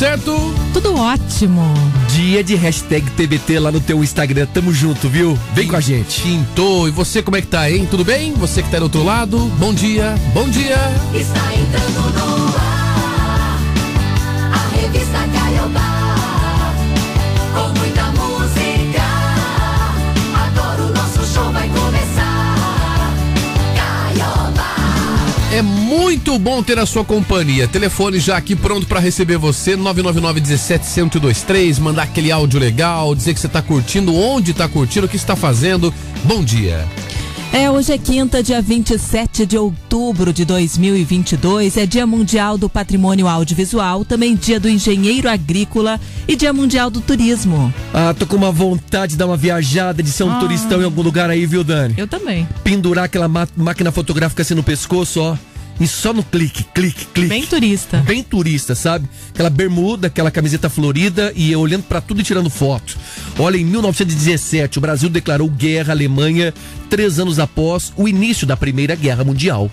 certo? Tudo ótimo. Dia de hashtag TBT lá no teu Instagram. Tamo junto, viu? Vem com a gente. Quintou. E você, como é que tá, hein? Tudo bem? Você que tá do outro lado, bom dia, bom dia. Está entrando no ar, É muito bom ter a sua companhia. Telefone já aqui pronto pra receber você, 999 17 1023, mandar aquele áudio legal, dizer que você tá curtindo, onde tá curtindo, o que está fazendo. Bom dia. É, hoje é quinta, dia 27 de outubro de 2022. É Dia Mundial do Patrimônio Audiovisual, também Dia do Engenheiro Agrícola e Dia Mundial do Turismo. Ah, tô com uma vontade de dar uma viajada, de ser um Ah. turistão em algum lugar aí, viu, Dani? Eu também. Pendurar aquela máquina fotográfica assim no pescoço, ó. E só no clique, clique, clique. Bem turista. Bem turista, sabe? Aquela bermuda, aquela camiseta florida e olhando pra tudo e tirando foto. Olha, em 1917, o Brasil declarou guerra à Alemanha, três anos após o início da Primeira Guerra Mundial.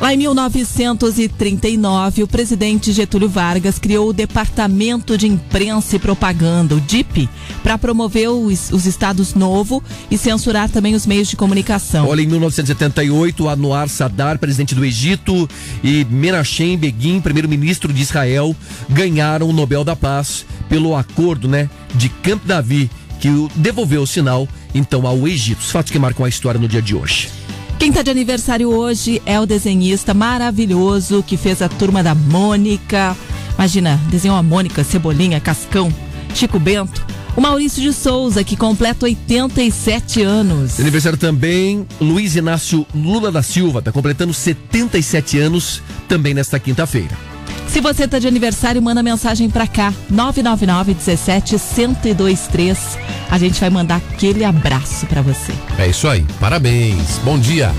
Lá em 1939, o presidente Getúlio Vargas criou o Departamento de Imprensa e Propaganda, o DIP, para promover os, os Estados Novo e censurar também os meios de comunicação. Olha, em 1978, Anwar Sadat, presidente do Egito, e Menachem Begin, primeiro-ministro de Israel, ganharam o Nobel da Paz pelo acordo, né, de Camp David, que devolveu o sinal, então, ao Egito. Os fatos que marcam a história no dia de hoje. Quem está de aniversário hoje é o desenhista maravilhoso que fez a turma da Mônica. Imagina, desenhou a Mônica, Cebolinha, Cascão, Chico Bento. O Maurício de Souza, que completa 87 anos. Aniversário também, Luiz Inácio Lula da Silva, está completando 77 anos também nesta quinta-feira. Se você tá de aniversário, manda mensagem pra cá, 999 17 1023. A gente vai mandar aquele abraço pra você. É isso aí, parabéns, bom dia.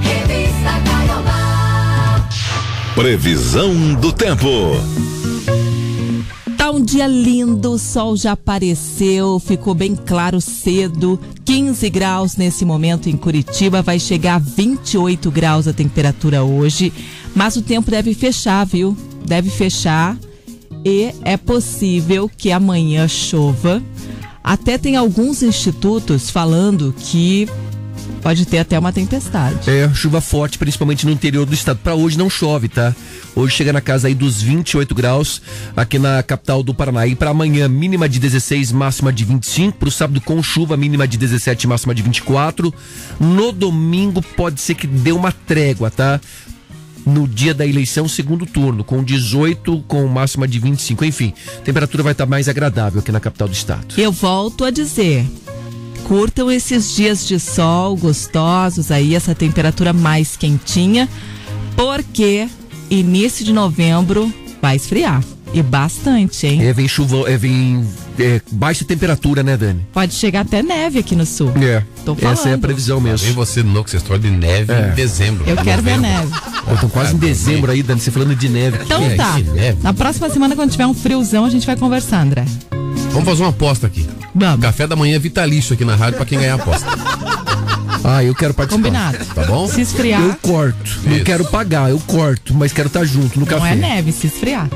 Revista Caiobá. Previsão do tempo. Tá um dia lindo, o sol já apareceu, ficou bem claro cedo. 15 graus nesse momento em Curitiba, vai chegar a 28 graus a temperatura hoje. Mas o tempo deve fechar, viu? Deve fechar. E é possível que amanhã chova. Até tem alguns institutos falando que pode ter até uma tempestade. É, chuva forte, principalmente no interior do estado. Pra hoje não chove, tá? Hoje chega na casa aí dos 28 graus aqui na capital do Paraná. E pra amanhã, mínima de 16, máxima de 25. Pro sábado com chuva, mínima de 17, máxima de 24. No domingo pode ser que dê uma trégua, tá? No dia da eleição, segundo turno, com 18, com máxima de 25. Enfim, a temperatura vai estar mais agradável aqui na capital do estado. Eu volto a dizer. Curtam esses dias de sol gostosos aí, essa temperatura mais quentinha, porque início de novembro vai esfriar. E bastante, hein? É, vem chuva, é, vem é, baixa temperatura, né, Dani? Pode chegar até neve aqui no sul. É. Tô Essa é a falando. previsão Vem mesmo. você no que você história de neve É. em dezembro. Eu quero ver novembro. neve. Estão quase em dezembro aí, Dani, você falando de neve. Então Que é tá. neve? Na próxima semana, quando tiver um friozão, a gente vai conversar, André. Vamos fazer uma aposta aqui. Vamos. Café da manhã é vitalício aqui na rádio pra quem ganhar a aposta. Ah, eu quero participar. Combinado. Tá bom? Se esfriar, Eu corto. Não Isso. quero pagar, eu corto, mas quero estar junto no não café. é neve, se esfriar.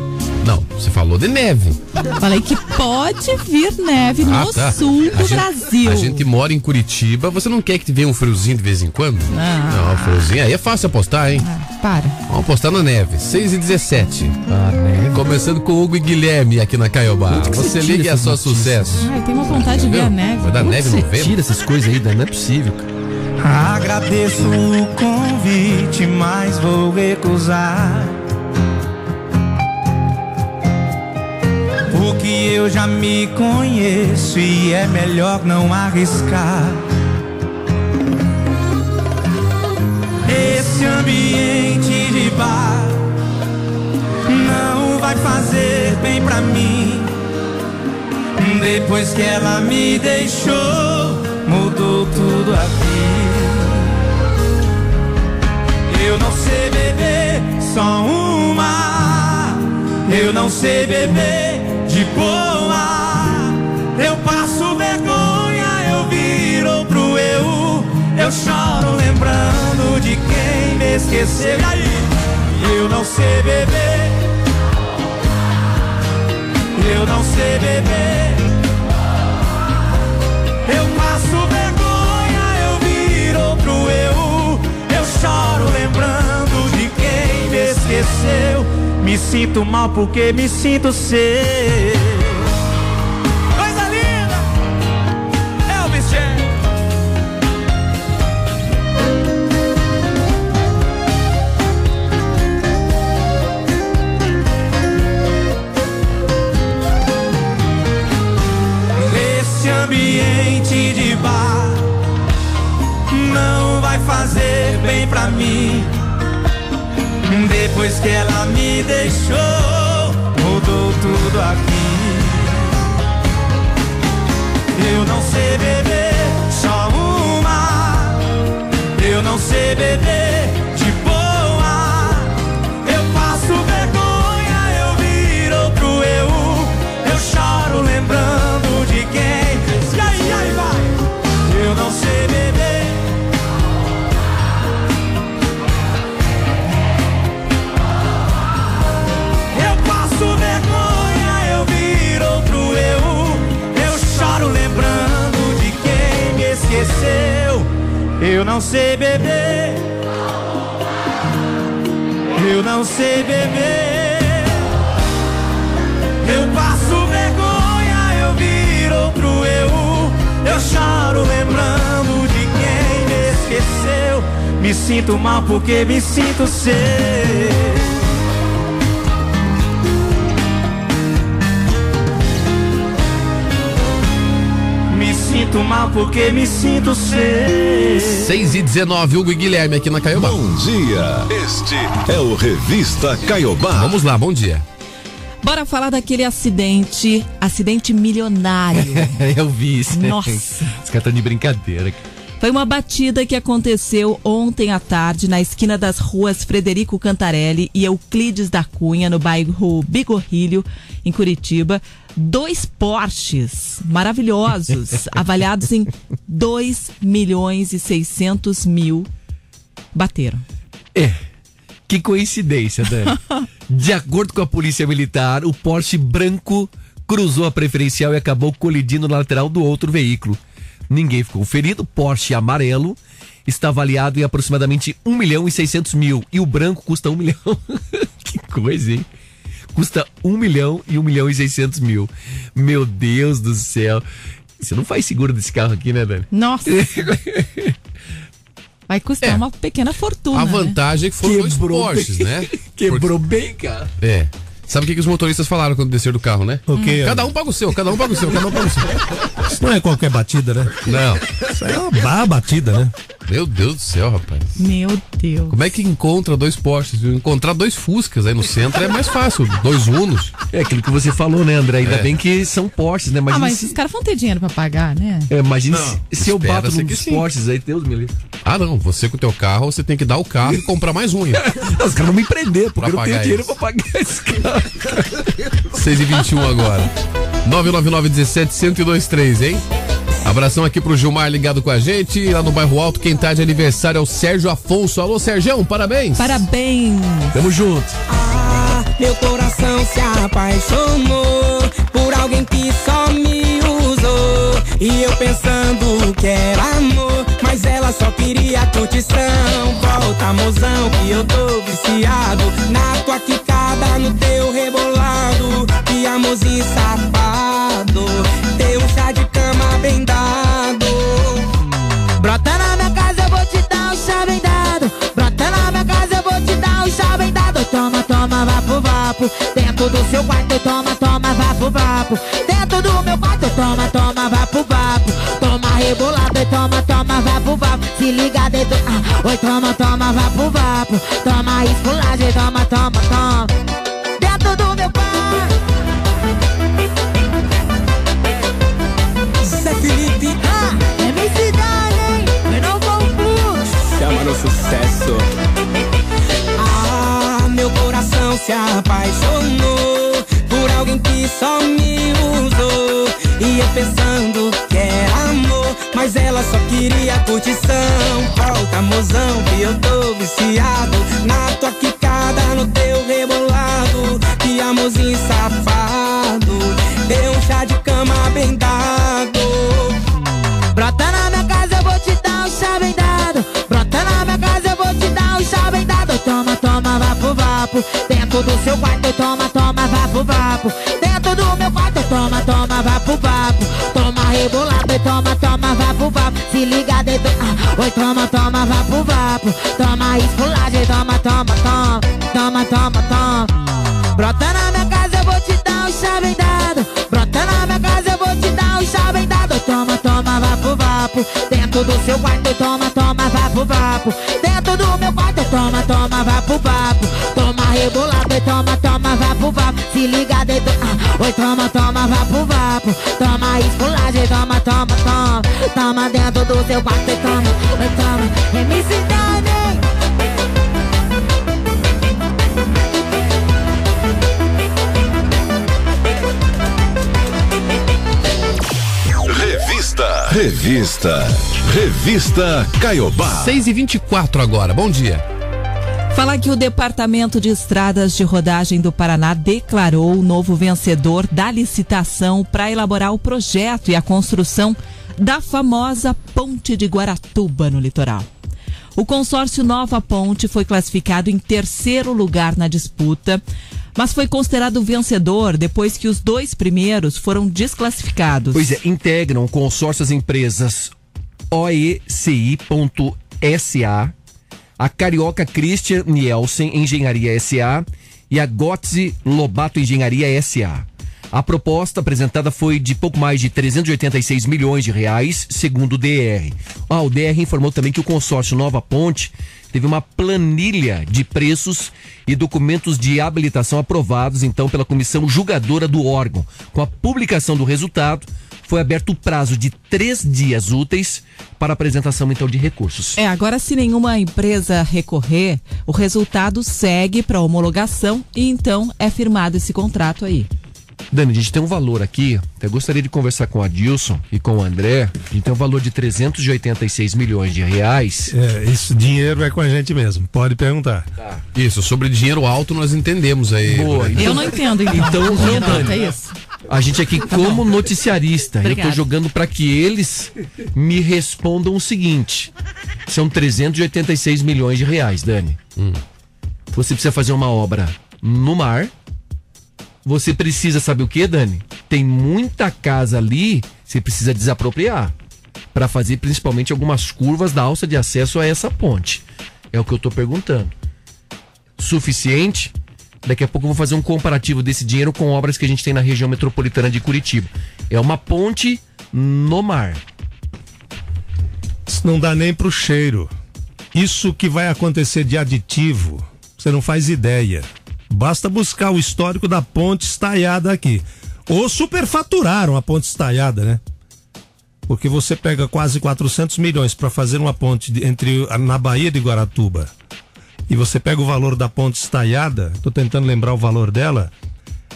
Não, você falou de neve. Falei que pode vir neve Ah, no tá. sul A do gente- Brasil. A gente mora em Curitiba, você não quer que venha um friozinho de vez em quando? Ah. Não, friozinho aí é fácil apostar, hein? Ah, para. Vamos apostar na neve. 6 e 17. Ah, neve. Começando com Hugo e Guilherme aqui na Caiobá. Onde que Você liga e é só notícias? sucesso. Ai, tem uma vontade de ver a neve. Vai dar Onde neve você no novembro? tira essas coisas aí? Não é possível. cara. Agradeço o convite, mas vou recusar. Porque eu já me conheço e é melhor não arriscar. Esse ambiente de bar não vai fazer bem pra mim. Depois que ela me deixou, mudou tudo aqui. Eu não sei beber só uma. Eu não sei beber de boa. Eu passo vergonha, eu viro pro eu. Eu choro lembrando de quem me esqueceu. E aí? Eu não sei beber. eu não sei beber. Eu passo vergonha, eu viro outro eu. Eu choro esqueceu. Me sinto mal porque me sinto seu. Coisa linda! Elvis Chan. Nesse ambiente de bar Não vai fazer bem pra mim Depois que ela me deixou Mudou tudo aqui. Eu não sei beber só uma. Eu não sei beber sei beber. Eu não sei beber. Eu passo vergonha, eu viro outro eu. Eu choro lembrando de quem me esqueceu. Me sinto mal porque me sinto seu sinto mal porque me sinto seu. 6 e 19, Hugo e Guilherme aqui na Caiobá. Bom dia. Este é o Revista Caiobá. Vamos lá, bom dia. Bora falar daquele acidente, acidente milionário. Eu vi isso. Nossa. Os caras estão de brincadeira. Foi uma batida que aconteceu ontem à tarde na esquina das ruas Frederico Cantarelli e Euclides da Cunha, no bairro Bigorrilho, em Curitiba. Dois Porsches maravilhosos, avaliados em 2 milhões e 600 mil, bateram. É. Que coincidência, Dani. De acordo com a polícia militar, o Porsche branco cruzou a preferencial e acabou colidindo na lateral do outro veículo. Ninguém ficou ferido. Porsche amarelo está avaliado em aproximadamente 1 milhão e 600 mil. E o branco custa 1 milhão. que coisa, hein? Custa 1 milhão e 1 milhão e 600 mil. Meu Deus do céu. Você não faz seguro desse carro aqui, né, Dani? Nossa! Vai custar É. uma pequena fortuna. A né? vantagem é que foram dois Porsches, né? Quebrou bem, cara. É. Sabe o que, que os motoristas falaram quando desceram do carro, né? O quê? Cada um paga o seu, cada um paga o seu, cada um paga o seu. Isso não é qualquer batida, né? Não. Isso aí é uma barra batida, né? Meu Deus do céu, rapaz. Meu Deus. Como é que encontra dois viu? Encontrar dois Fuscas aí no centro é mais fácil. Dois Unos. É aquilo que você falou, né, André? Ainda É. bem que são Porsches, né? Ah, Imagina mas se, os caras vão ter dinheiro pra pagar, né? é, imagina se, se eu bato num dos. Porsches aí, Deus me livre. Ah, não. Você com o teu carro, você tem que dar o carro e comprar mais um. ainda. Os caras vão me prender, porque Pra eu não tenho dinheiro isso. pra pagar esse carro. 6 e 21 agora. 999 17 1023, hein? Abração aqui pro Gilmar ligado com a gente. Lá no bairro Alto, quem tá de aniversário é o Sérgio Afonso. Alô, Sérgio, parabéns. Parabéns! Tamo junto. Ah, meu coração se apaixonou por alguém que só me. E eu pensando que era amor, mas ela só queria curtição. Volta, mozão, que eu tô viciado na tua quicada, no teu rebolado. Que amorzinho safado, teu chá de cama bem dado. Brota na minha casa, eu vou te dar um chá bem dado. Brota na minha casa, eu vou te dar um chá bem dado. Toma, toma, vapo, vapo. Dentro do seu quarto, toma, toma, vapo, vapo. Dentro do meu quarto, toma, toma. Toma rebolado, e toma, toma, vapo, vapo. Se liga dentro, ah, oi, toma, toma, vapo, vapo. Toma esculagem, toma, toma, toma. Dentro do meu quarto. Zé Felipe, ah, é minha cidade, hein? Eu não vou plus. Chama no sucesso. Ah, meu coração se apaixonou mas ela só queria curtição. Volta, mozão, que eu tô viciado na tua quicada, no teu rebolado. Que amorzinho safado, chá de cama bem dado. Brota na minha casa, eu vou te dar um chá bem dado. Brota na minha casa, eu vou te dar um chá bem dado. Toma, toma, vapo, vapo. Dentro do seu quarto, toma, toma, vapo, vapo. Dentro do meu quarto, toma, toma, vapo, vapo. Toma rebolado e toma, toma, vapo, vapo. Se liga dentro. Ah, oi, toma, toma, vapo, vapo. Toma esfolagem, toma, toma, toma. Toma, toma, toma. Brota na minha casa, eu vou te dar um chá bem dado. Brota na minha casa, eu vou te dar um chá bem dado. Toma, toma, vapo, vapo. Dentro do seu quarto, toma, toma, vapo, vapo. Dentro do meu quarto, toma, toma, vapo, vapo. Toma rebolado e toma, toma, vapo. Se liga dentro. Ah, oi, toma, toma, vapo, vapo. Toma esfolagem, toma, toma, toma. Toma dentro do seu quarto e toma, oi, toma. MC Dani. Revista. Revista. Revista Caiobá. 6 e 24 agora, bom dia. Que o Departamento de Estradas de Rodagem do Paraná declarou o novo vencedor da licitação para elaborar o projeto e a construção da famosa Ponte de Guaratuba no litoral. O consórcio Nova Ponte foi classificado em terceiro lugar na disputa, mas foi considerado vencedor depois que os dois primeiros foram desclassificados. Pois é, integram o consórcio as empresas OECI.SA, a Carioca Christian Nielsen Engenharia SA e a Gotze Lobato Engenharia SA. A proposta apresentada foi de pouco mais de 386 milhões de reais, segundo o DR. Ah, o DR informou também que o consórcio Nova Ponte teve uma planilha de preços e documentos de habilitação aprovados então pela comissão julgadora do órgão. Com a publicação do resultado, foi aberto o prazo de três dias úteis para apresentação então de recursos. É, agora se nenhuma empresa recorrer, o resultado segue para homologação e então é firmado esse contrato aí. Dani, a gente tem um valor aqui, até gostaria de conversar com a Dilson e com o André. A gente tem um valor de 386 milhões de reais. É, isso, dinheiro é com a gente mesmo. Pode perguntar. Isso, sobre dinheiro alto nós entendemos aí. Boa, Eu não entendo, então. Então, Dinheiro Dani, é isso? A gente aqui, como noticiarista, eu tô jogando para que eles me respondam o seguinte: são 386 milhões de reais, Dani. Você precisa fazer uma obra no mar. Você precisa, sabe o que, Dani? Tem muita casa ali, você precisa desapropriar para fazer principalmente algumas curvas da alça de acesso a essa ponte. É o que eu tô perguntando. Suficiente? Daqui a pouco eu vou fazer um comparativo desse dinheiro com obras que a gente tem na região metropolitana de Curitiba. É uma ponte no mar. Isso não dá nem pro cheiro. Isso que vai acontecer de aditivo, você não faz ideia. Basta buscar o histórico da ponte estaiada aqui. Ou superfaturaram a ponte estaiada, né? Porque você pega quase 400 milhões para fazer uma ponte entre na Bahia de Guaratuba e você pega o valor da ponte estaiada, tô tentando lembrar o valor dela,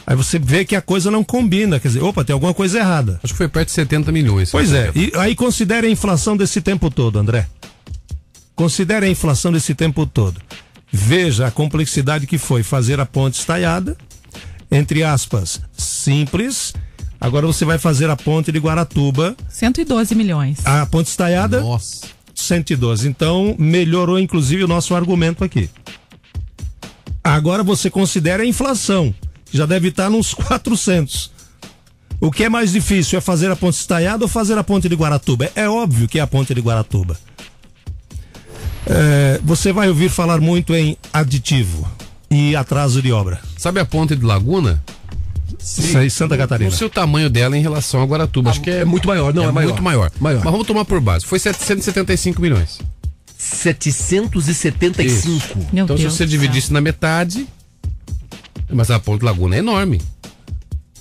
aí você vê que a coisa não combina, quer dizer, opa, tem alguma coisa errada. Acho que foi perto de 70 milhões. Pois é, e aí considere a inflação desse tempo todo, André. Considere a inflação desse tempo todo. Veja a complexidade que foi fazer a ponte estaiada, entre aspas, simples. Agora você vai fazer a ponte de Guaratuba, 112 milhões. a ponte estaiada, Nossa. 112. Então, melhorou inclusive o nosso argumento aqui. Agora você considera a inflação, já deve estar nos 400. O que é mais difícil é fazer a ponte estaiada ou fazer a ponte de Guaratuba? É óbvio que é a ponte de Guaratuba. É, você vai ouvir falar muito em aditivo e atraso de obra. Sabe a ponte de Laguna? Isso aí, Santa Catarina. Não sei o tamanho dela em relação a Guaratuba. Acho que é, é muito maior, não, é maior. muito maior. Maior. Mas vamos tomar por base. Foi 775 milhões. 775. Meu então, Deus se você dividisse na metade. Mas a Ponte Laguna é enorme.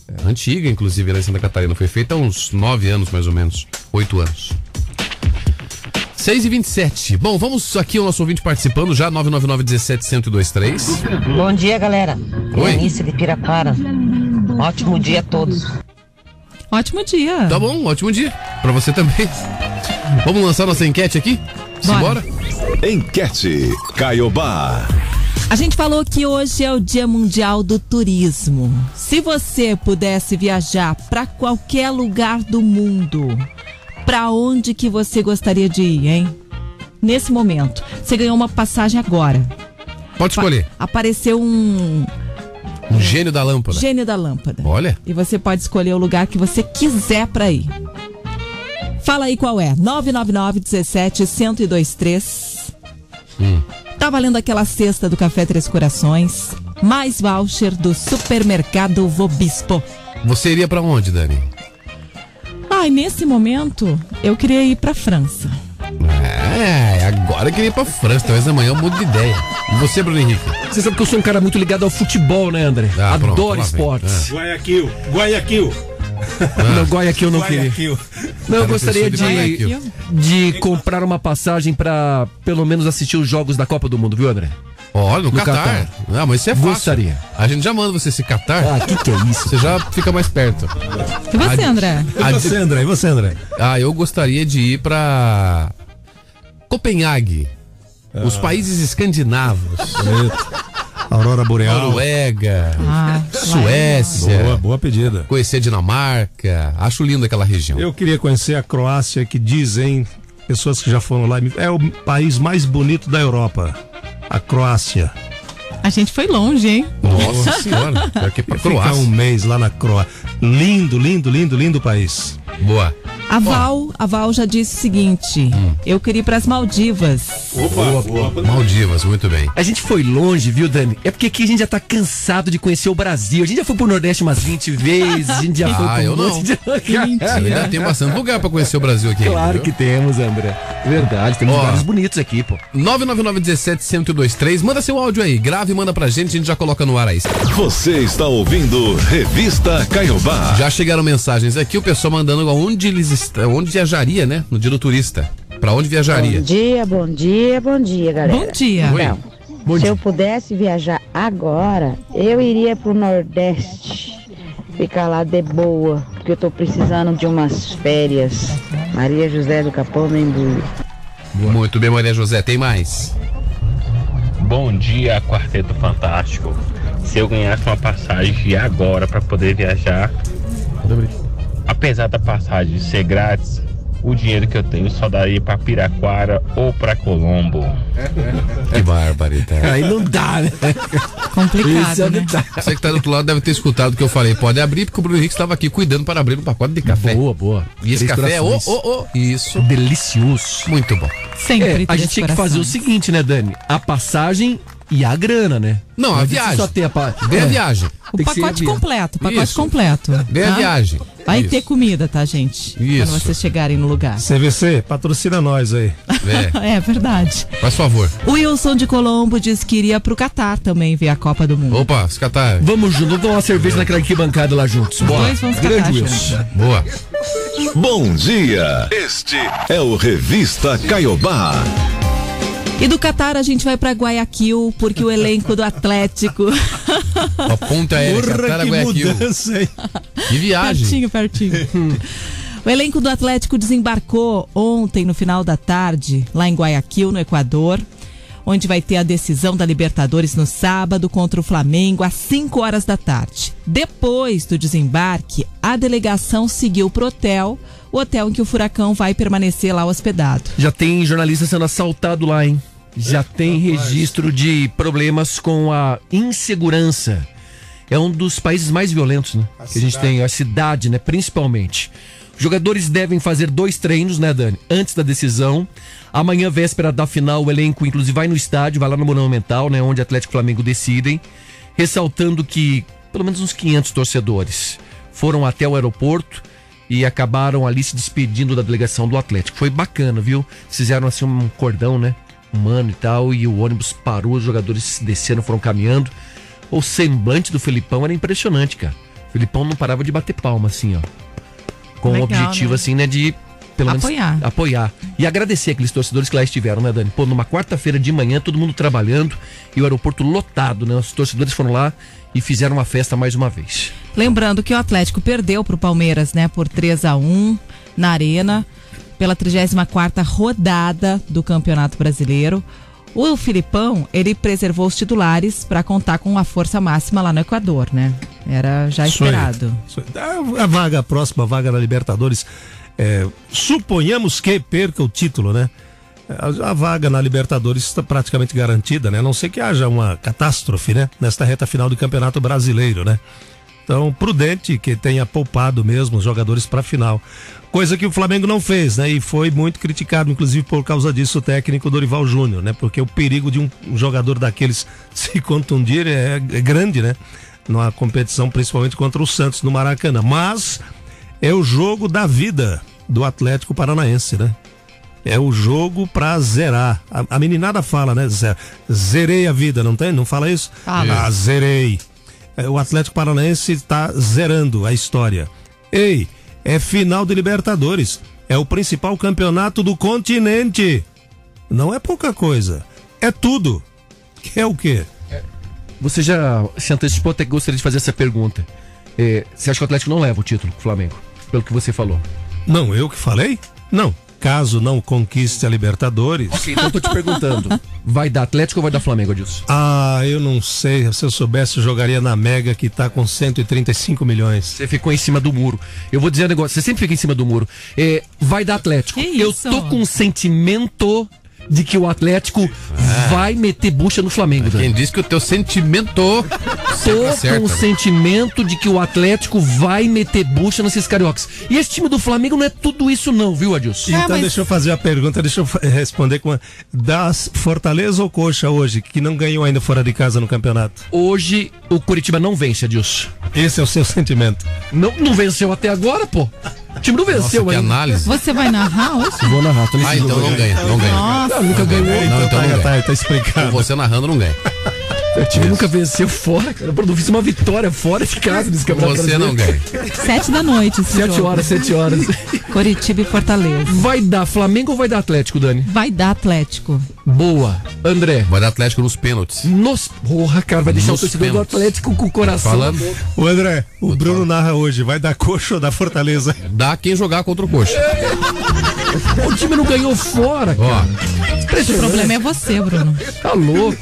É antiga, inclusive, lá em Santa Catarina. Foi feita há uns 9 anos, mais ou menos. 8 anos. 6 e 27 Bom, vamos aqui o nosso ouvinte participando já, 999-17-1023. Bom dia, galera. Oi. Início de Piraquara. Ótimo dia a todos. Ótimo dia. Tá bom, ótimo dia. Pra você também. Vamos lançar nossa enquete aqui? Bora. Simbora? Enquete Caiobá. A gente falou que hoje é o Dia Mundial do Turismo. Se você pudesse viajar para qualquer lugar do mundo, para onde que você gostaria de ir, hein? Nesse momento, você ganhou uma passagem agora. Pode escolher. Pa- apareceu um Um gênio da lâmpada. gênio da lâmpada. Olha. E você pode escolher o lugar que você quiser para ir. Fala aí qual é. 999 17 1023. Tá valendo aquela cesta do Café Três Corações. Mais voucher do supermercado Vobispo. Você iria pra onde, Dani? Ai, nesse momento, eu queria ir pra França. É, agora eu queria ir pra França. Talvez amanhã eu mude de ideia. E você, Bruno Henrique? Você sabe que eu sou um cara muito ligado ao futebol, né, André? Ah, pronto, Adoro vem. esportes. Guayaquil, Guayaquil. Não, Guayaquil eu não queria. Guayaquil. Não, eu Cara, gostaria eu preciso de de, Guayaquil. de comprar uma passagem pra pelo menos assistir os jogos da Copa do Mundo, viu, André? Olha, no, No Catar. Catar. Não, mas isso é fácil. Gostaria. A gente já manda você se catar. Ah, que que é isso? Você já fica mais perto. E você, André? E você, André? E você, André? Ah, eu gostaria de ir pra Copenhague. Os países escandinavos. Aurora Boreal. Noruega, Ah, Suécia. Boa, boa pedida. Conhecer Dinamarca. Acho lindo aquela região. Eu queria conhecer a Croácia, que dizem, pessoas que já foram lá, é o país mais bonito da Europa. A Croácia. A gente foi longe, hein? Nossa senhora. Que pra Croácia. um mês lá na Croácia. Lindo, lindo, lindo, lindo país. Boa. A Val, a Val já disse o seguinte: eu queria ir pras Maldivas. Boa, boa. Maldivas, muito bem. A gente foi longe, viu, Dani? É porque aqui a gente já tá cansado de conhecer o Brasil. A gente já foi pro Nordeste umas 20 vezes, a gente já foi Ah, pro eu não. monte de lugar. Ainda tem bastante lugar pra conhecer o Brasil aqui. Claro ainda, que temos, André. Verdade, temos Ó. lugares bonitos aqui, pô. 999-17-1023. Manda seu áudio aí. Grave e manda pra gente. A gente já coloca no ar aí. Você está ouvindo Revista Caiobá. Já chegaram mensagens aqui. O pessoal mandando onde eles estão. Onde viajaria, né? No dia do turista. Pra onde viajaria? Bom dia, bom dia, bom dia, galera. Bom dia. Então, se eu pudesse viajar agora, eu iria pro Nordeste. Ficar lá de boa, porque eu tô precisando de umas férias. Maria José do Capão Embu. Muito bem, Maria José. Tem mais? Bom dia, Quarteto Fantástico. Se eu ganhasse uma passagem agora para poder viajar, apesar da passagem ser grátis, o dinheiro que eu tenho só daria para Piraquara ou para Colombo. Que barbaridade. Aí não dá, né? Complicado, Esse é o né? detalhe. Você que tá do outro lado deve ter escutado o que eu falei. Pode abrir, porque o Bruno Henrique estava aqui cuidando para abrir um pacote de café. Boa, boa. E esse Três café é o, corações. o, o. Isso. Delicioso. Muito bom. Sempre. É, a gente tinha que fazer o seguinte, né, Dani? A passagem e a grana, né? Não, a adianta viagem. Só ter a pa... Vem a É. viagem. O Tem pacote completo, pacote Isso. completo. Vem a tá? viagem. Vai Isso. ter comida, tá, gente? Isso. Quando vocês chegarem no lugar. CVC, patrocina nós aí. É, É verdade. faz favor. O Wilson de Colombo diz que iria pro Catar também ver a Copa do Mundo. Opa, se catar. Vamos junto, vamos tomar uma cerveja naquela arquibancada lá juntos. Bora. dois se Grande catar Wilson. Boa. Bom dia. Este é o Revista Caiobá. E do Catar a gente vai pra Guayaquil, porque o elenco do Atlético. A ponta aérea, Porra, Catar, que Guayaquil. mudança, hein? Que viagem. pertinho, pertinho. O elenco do Atlético desembarcou ontem, no final da tarde, lá em Guayaquil, no Equador, onde vai ter a decisão da Libertadores no sábado contra o Flamengo, às 5 horas da tarde. Depois do desembarque, a delegação seguiu pro hotel, o hotel em que o Furacão vai permanecer lá hospedado. Já tem jornalista sendo assaltado lá, hein? Já tem registro de problemas com a insegurança. É um dos países mais violentos, né? que a gente tem, a cidade, né? Principalmente. Jogadores devem fazer dois treinos, né, Dani? Antes da decisão. Amanhã, véspera da final, o elenco, inclusive, vai no estádio, vai lá no Monumental, né? Onde Atlético e Flamengo decidem. Ressaltando que pelo menos uns 500 torcedores foram até o aeroporto e acabaram ali se despedindo da delegação do Atlético. Foi bacana, viu? Fizeram assim um cordão, né? Humano e tal, e o ônibus parou, os jogadores desceram, foram caminhando. O semblante do Felipão era impressionante, cara. O Felipão não parava de bater palma, assim, ó. Com o objetivo, né? assim, né, de pelo menos Apoiar. apoiar. E agradecer aqueles torcedores que lá estiveram, né, Dani? Pô, numa quarta-feira de manhã, todo mundo trabalhando e o aeroporto lotado, né? Os torcedores foram lá e fizeram uma festa mais uma vez. Lembrando que o Atlético perdeu pro Palmeiras, né, por 3 a 1 na Arena, pela 34ª rodada do Campeonato Brasileiro. O Filipão, ele preservou os titulares para contar com a força máxima lá no Equador, né? Era já Isso aí. esperado. Isso aí. A, a vaga, a próxima vaga na Libertadores, é, suponhamos que perca o título, né? A, vaga na Libertadores está praticamente garantida, né? A não ser que haja uma catástrofe, né? Nesta reta final do Campeonato Brasileiro, né? Então, prudente que tenha poupado mesmo os jogadores para a final. Coisa que o Flamengo não fez, né? E foi muito criticado, inclusive por causa disso, o técnico Dorival Júnior, né? Porque o perigo de um um jogador daqueles se contundir é, é grande, né? Numa competição, principalmente contra o Santos no Maracanã. Mas é o jogo da vida do Atlético Paranaense, né? É o jogo pra zerar. A, a meninada fala, né? Ze- Zerei a vida, não tem? Não fala isso? Fala. Ah, zerei. É, O Atlético Paranaense está zerando a história. Ei, é final de Libertadores. É o principal campeonato do continente. Não é pouca coisa. É tudo. Que é o quê? Você já se antecipou até que gostaria de fazer essa pergunta. É, você acha que o Atlético não leva o título pro Flamengo? Pelo que você falou. Não, eu que falei? Não. Caso não conquiste a Libertadores. Ok, então eu tô te perguntando. Vai dar Atlético ou vai dar Flamengo, Adilson? Ah, eu não sei. Se eu soubesse, eu jogaria na Mega que tá com 135 milhões. Você ficou em cima do muro. Eu vou dizer um negócio, você sempre fica em cima do muro. É, vai dar Atlético. Que Eu tô com um sentimento de que o Atlético vai meter bucha no Flamengo. Quem disse que o teu sentimento Tô certo, com um né? sentimento de que o Atlético vai meter bucha nesses cariocas. E esse time do Flamengo não é tudo isso não, viu, Adilson? Então mas- deixa eu fazer a pergunta, deixa eu fa- responder com a... Das Fortaleza ou Coxa hoje, que não ganhou ainda fora de casa no campeonato? Hoje o Curitiba não vence, Adilson. Esse é o seu sentimento. Não, não venceu até agora, pô. O time não Nossa, venceu que ainda. análise. Você vai narrar hoje? Vou narrar, tô Ah, então não ganha, não ganha. Nossa, nunca ganhou. Não, então tá, não ganha. tá, tá Com explicado. você narrando, não ganha. O time nunca venceu fora, cara. Não fiz uma vitória fora de casa nesse campeonato você não ganha. sete da noite esse Sete jogo. horas, sete horas. Curitiba e Fortaleza. Vai dar Flamengo ou vai dar Atlético, Dani? Vai dar Atlético. Boa. André. Vai dar Atlético nos pênaltis. Nos... Porra, cara, vai deixar Nos o torcedor do. Atlético com o coração. Falando, O André, o Bruno narra hoje, vai dar Coxa ou da Fortaleza? dá quem jogar contra o Coxa. O time não ganhou fora, Ó, cara. O problema é você, Bruno. Tá louco.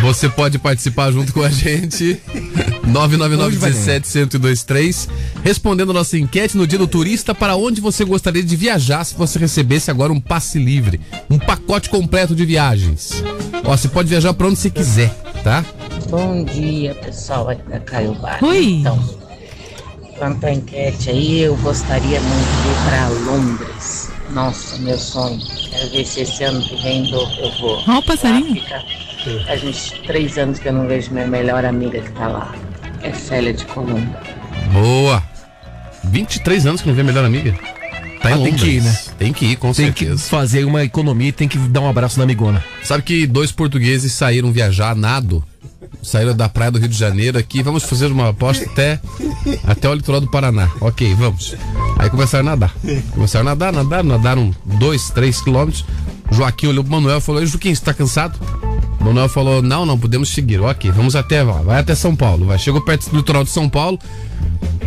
você pode participar junto com a gente. 999-17-1023. Respondendo a nossa enquete no dia do turista, para onde você gostaria de viajar se você recebesse agora um passe livre? Um pacote completo de viagens. Ó, você pode viajar para onde você quiser, tá? Bom dia, pessoal aqui da Caiobá. Oi. Então, quanto à enquete aí, eu gostaria muito de ir para Londres. Nossa, meu sonho. Quero ver se esse ano que vem eu, eu vou. Ó o passarinho. Fica, faz uns três anos que eu não vejo minha melhor amiga que tá lá. É Célia de Colombo. Boa. 23 anos que não vê melhor amiga. Tá em Ah, tem que ir, né? Tem que ir, com Tem que certeza. fazer uma economia e tem que dar um abraço na amigona. Sabe que dois portugueses saíram viajar a nado, saíram da praia do Rio de Janeiro aqui, vamos fazer uma aposta até, até o litoral do Paraná. Ok, vamos. Aí começaram a nadar. Começaram a nadar, nadar, nadaram dois, três quilômetros. Joaquim olhou pro Manuel e falou, "Ei, Joaquim, você tá cansado? Manuel falou, não, não, podemos seguir. Ok, vamos até, vai, vai até São Paulo. Vai. Chegou perto do litoral de São Paulo.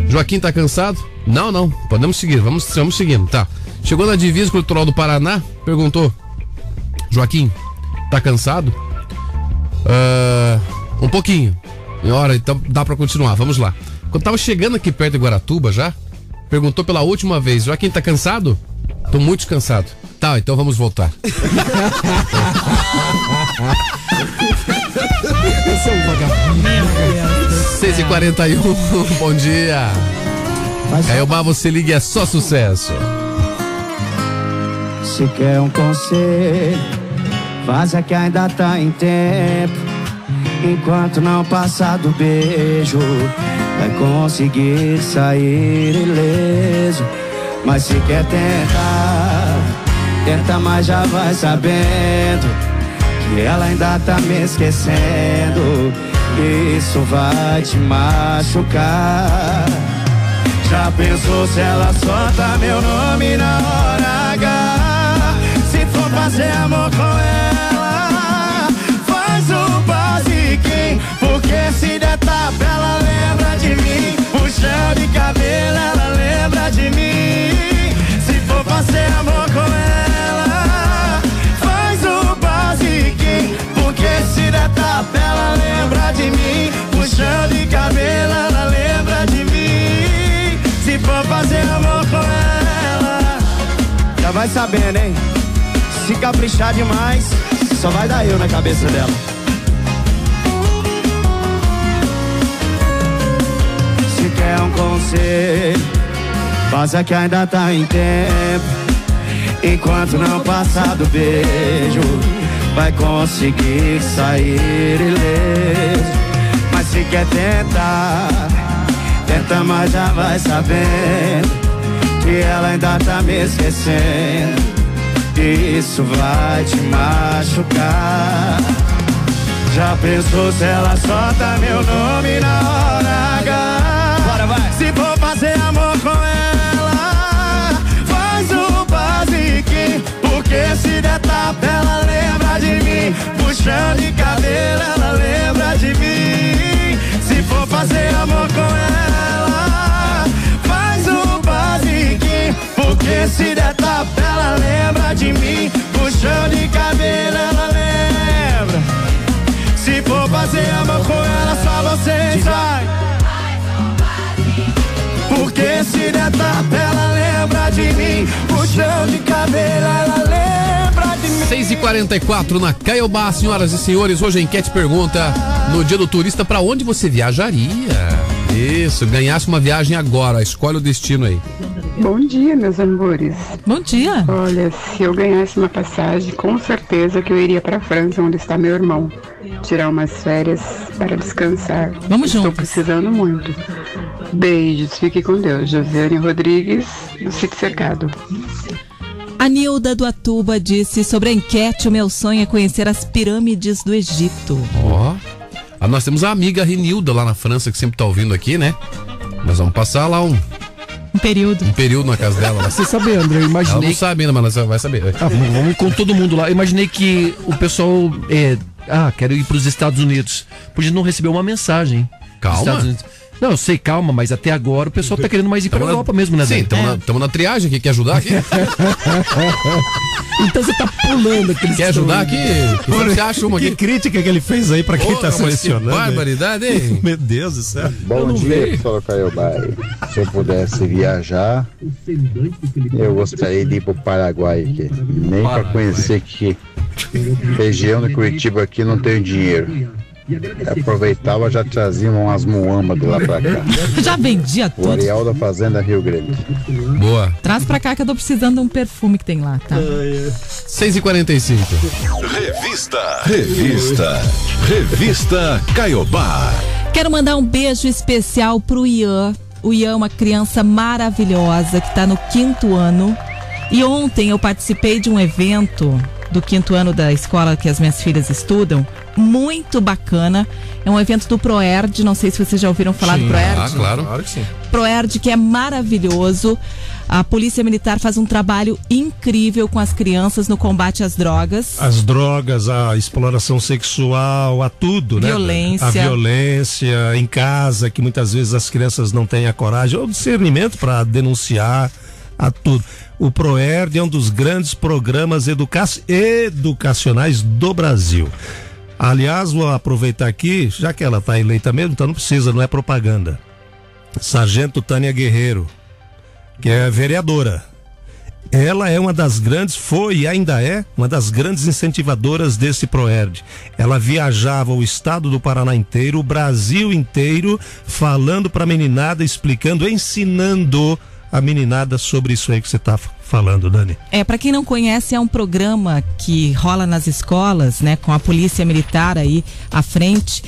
Joaquim tá cansado? Não, não, podemos seguir, vamos, vamos seguindo, tá. Chegou na divisa com o litoral do Paraná, perguntou, Joaquim, tá cansado? Ah, um pouquinho. Ora, então dá pra continuar, vamos lá. Quando tava chegando aqui perto de Guaratuba já, perguntou pela última vez, Joaquim, tá cansado? Tô muito cansado. Tá, então vamos voltar. Esse é um vagabundo. 6 e 41 bom dia. Caiobá, você liga, é só sucesso. Se quer um conselho, faça que ainda tá em tempo. Enquanto não passar do beijo, vai conseguir sair ileso. Mas se quer tentar, tenta, mas já vai sabendo que ela ainda tá me esquecendo. Isso vai te machucar. Já pensou se ela solta meu nome na hora H? Se for fazer amor com ela, Ela lembra de mim, puxão de cabelo, ela lembra de mim. Se for fazer amor com ela, faz o basiquinho. Porque se der tapa, ela lembra de mim, puxão de cabelo, ela lembra de mim. Se for fazer amor com ela, já vai sabendo, hein? Se caprichar demais, só vai dar eu na cabeça dela. Quer um conselho, faça que ainda tá em tempo. Enquanto não passar do beijo, vai conseguir sair ileso. Mas se quer tentar, tenta, mas já vai sabendo que ela ainda tá me esquecendo. Isso vai te machucar. Já pensou se ela solta meu nome na hora H? Tapa, ela lembra de mim. Puxando de cabelo, ela lembra de mim. Se for fazer amor com ela, faz o basiquinho. Porque se der tapa, ela lembra de mim. Puxando de cabelo, ela lembra. Se for fazer amor com ela, só você sai. Porque se der tapa, ela lembra de mim. Puxão de cabelo, ela. 6 e 44 na Caiobá, senhoras e senhores. Hoje a enquete pergunta: no dia do turista, pra onde você viajaria? Isso, ganhasse uma viagem agora. Escolhe o destino aí. Bom dia, meus amores. Bom dia. Olha, se eu ganhasse uma passagem, com certeza que eu iria para a França, onde está meu irmão. Tirar umas férias para descansar. Vamos Estou juntos. precisando muito. Beijos, fique com Deus. Josiane Rodrigues, do Sítio Cercado. A Nilda do Atuba disse sobre a enquete: o meu sonho é conhecer as pirâmides do Egito. Ó. Ah, nós temos a amiga Renilda lá na França que sempre tá ouvindo aqui, né? Nós vamos passar lá um, Um período. um período na casa dela. lá. Você sabe, André, eu Ela imaginei. não sabe ainda, mas vai saber. Ah, vamos, vamos com todo mundo lá. Eu imaginei que o pessoal. É, ah, quero ir para os Estados Unidos. Podia não receber uma mensagem. Calma. Não, eu sei, calma, mas até agora o pessoal tá querendo mais ir para Tamo na- Europa mesmo, né, Sim, estamos na, triagem aqui. Quer ajudar aqui? Então você tá pulando aqueles Quer ajudar aqui? Você acha uma Que aqui? crítica que ele fez aí pra quem Porra, tá selecionando. hein? barbaridade, hein? Meu Deus do céu. Bom dia, pessoal do Caiobá. Se eu pudesse viajar, eu gostaria de ir pro Paraguai aqui. Nem para conhecer que região de Curitiba aqui não tenho dinheiro. Aproveitava já trazia umas muambas de lá pra cá. Já vendia O tudo. Areal da Fazenda Rio Grande. Boa. Traz pra cá que eu tô precisando de um perfume que tem lá, tá? 6 e 45 Revista. Revista. Revista Caiobá. Quero mandar um beijo especial pro Ian. O Ian é uma criança maravilhosa que está no quinto ano. E ontem eu participei de um evento do quinto ano da escola que as minhas filhas estudam. Muito bacana. É um evento do Proerd. Não sei se vocês já ouviram falar do Proerd. Ah, claro. Claro que sim. Proerd, que é maravilhoso. A Polícia Militar faz um trabalho incrível com as crianças no combate às drogas. As drogas, a exploração sexual, a tudo, né? Violência. A violência em casa, que muitas vezes as crianças não têm a coragem ou discernimento para denunciar a tudo. O ProERD é um dos grandes programas educa educacionais do Brasil. Aliás, vou aproveitar aqui, já que ela está eleita mesmo, então não precisa, não é propaganda. Sargento Tânia Guerreiro, que é vereadora. Ela é uma das grandes, foi e ainda é uma das grandes incentivadoras desse Proerd. Ela viajava o estado do Paraná inteiro, o Brasil inteiro, falando para a meninada, explicando, ensinando a meninada sobre isso aí que você tá falando, Dani. É, para quem não conhece, é um programa que rola nas escolas, né, com a polícia militar aí à frente,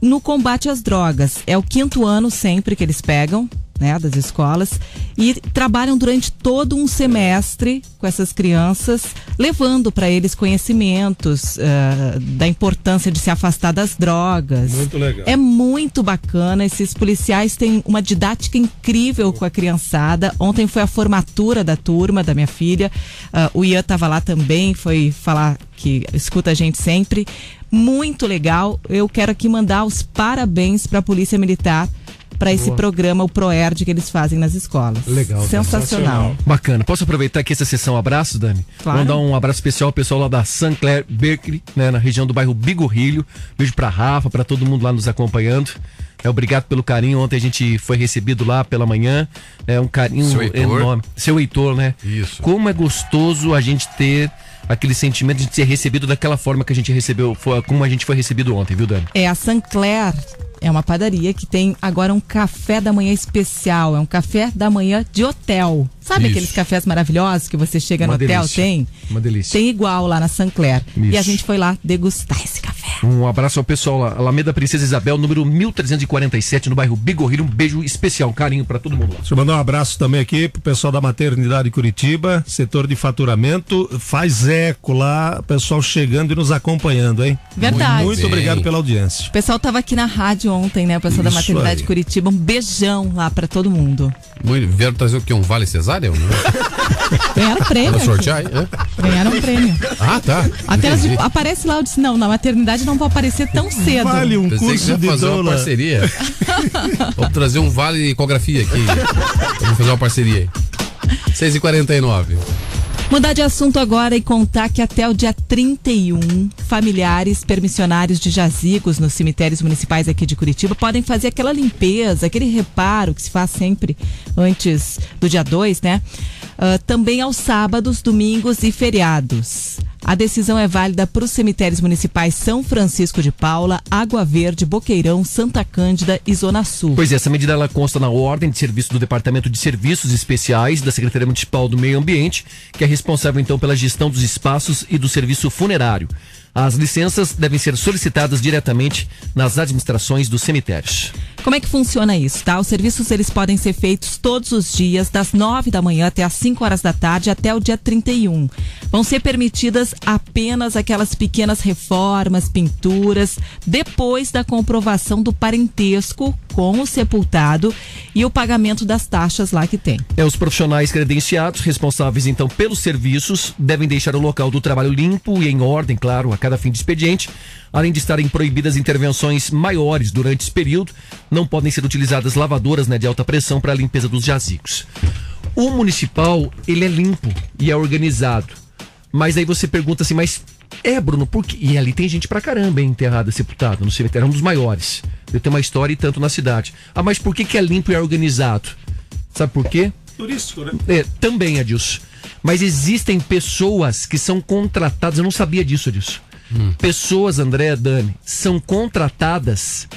no combate às drogas. É o quinto ano sempre que eles pegam, né, das escolas e trabalham durante todo um semestre com essas crianças, levando para eles conhecimentos ah, da importância de se afastar das drogas. Muito legal. É muito bacana. Esses policiais têm uma didática incrível com a criançada. Ontem foi a formatura da turma da minha filha. Ah, o Ian estava lá também, foi falar que escuta a gente sempre. Muito legal. Eu quero aqui mandar os parabéns para a Polícia Militar para esse programa, o ProERD, que eles fazem nas escolas. Legal, Sensacional. Bacana. Posso aproveitar aqui essa sessão abraço, Dani? Claro. Mandar um abraço especial ao pessoal lá da St. Clair Berkeley, né, na região do bairro Bigorrilho. Beijo pra Rafa, pra todo mundo lá nos acompanhando. É, obrigado pelo carinho. Ontem a gente foi recebido lá pela manhã. É um carinho Seu enorme. Seu Heitor, né? Isso. Como é gostoso a gente ter aquele sentimento de ser recebido daquela forma que a gente recebeu, como a gente foi recebido ontem, viu, Dani? É a Sancler. É uma padaria que tem agora um café da manhã especial. É um café da manhã de hotel. Sabe Isso. aqueles cafés maravilhosos que você chega Uma no hotel? delícia. Tem? Uma delícia. Tem igual lá na Sancler. E a gente foi lá degustar esse café. Um abraço ao pessoal lá, Alameda Princesa Isabel, número 1347, no bairro Bigorrilho. Um beijo especial, um carinho pra todo mundo lá. Deixa eu mandar um abraço também aqui pro pessoal da Maternidade Curitiba, setor de faturamento. Faz eco lá, o pessoal chegando e nos acompanhando, hein? Verdade. Muito Bem. obrigado pela audiência. O pessoal tava aqui na rádio ontem, né? O pessoal da Isso Maternidade aí. Curitiba. Um beijão lá pra todo mundo. Muito- Vieram trazer o quê? Um vale cesárea? Né? Ganharam prêmio. Pra sortear, hein? Ganharam um prêmio. Ah, tá. Até elas aparece lá, eu disse, não, na maternidade não vou aparecer tão cedo. Vale um Pensei que curso ia de fazer uma parceria. Vou trazer um vale ecografia aqui. Vamos fazer uma parceria aí. 6h49. Mudar de assunto agora e contar que até o dia 31, familiares permissionários de jazigos nos cemitérios municipais aqui de Curitiba podem fazer aquela limpeza, aquele reparo que se faz sempre antes do dia 2, né? Ah, também aos sábados, domingos e feriados. A decisão é válida para os cemitérios municipais São Francisco de Paula, Água Verde, Boqueirão, Santa Cândida e Zona Sul. Pois é, essa medida ela consta na ordem de serviço do Departamento de Serviços Especiais da Secretaria Municipal do Meio Ambiente, que é responsável então pela gestão dos espaços e do serviço funerário. As licenças devem ser solicitadas diretamente nas administrações dos cemitérios. Como é que funciona isso, tá? Os serviços eles podem ser feitos todos os dias, das 9 da manhã até as 5 horas da tarde, até o dia 31. Vão ser permitidas apenas aquelas pequenas reformas, pinturas, depois da comprovação do parentesco com o sepultado e o pagamento das taxas lá que tem. É, os profissionais credenciados, responsáveis então pelos serviços, devem deixar o local do trabalho limpo e em ordem, claro, cada fim de expediente. Além de estarem proibidas intervenções maiores durante esse período, não podem ser utilizadas lavadoras né, de alta pressão para a limpeza dos jazigos. O municipal, ele é limpo e é organizado. Mas aí você pergunta assim, mas é, Bruno, por quê? E ali tem gente pra caramba hein, enterrada, sepultada no cemitério, é um dos maiores. Eu tenho uma história e tanto na cidade. Ah, mas por que, que é limpo e é organizado? Sabe por quê? Turístico, né? É, também, Adilson. Mas existem pessoas que são contratadas, eu não sabia disso, Adilson. Pessoas, André, Dani, são contratadas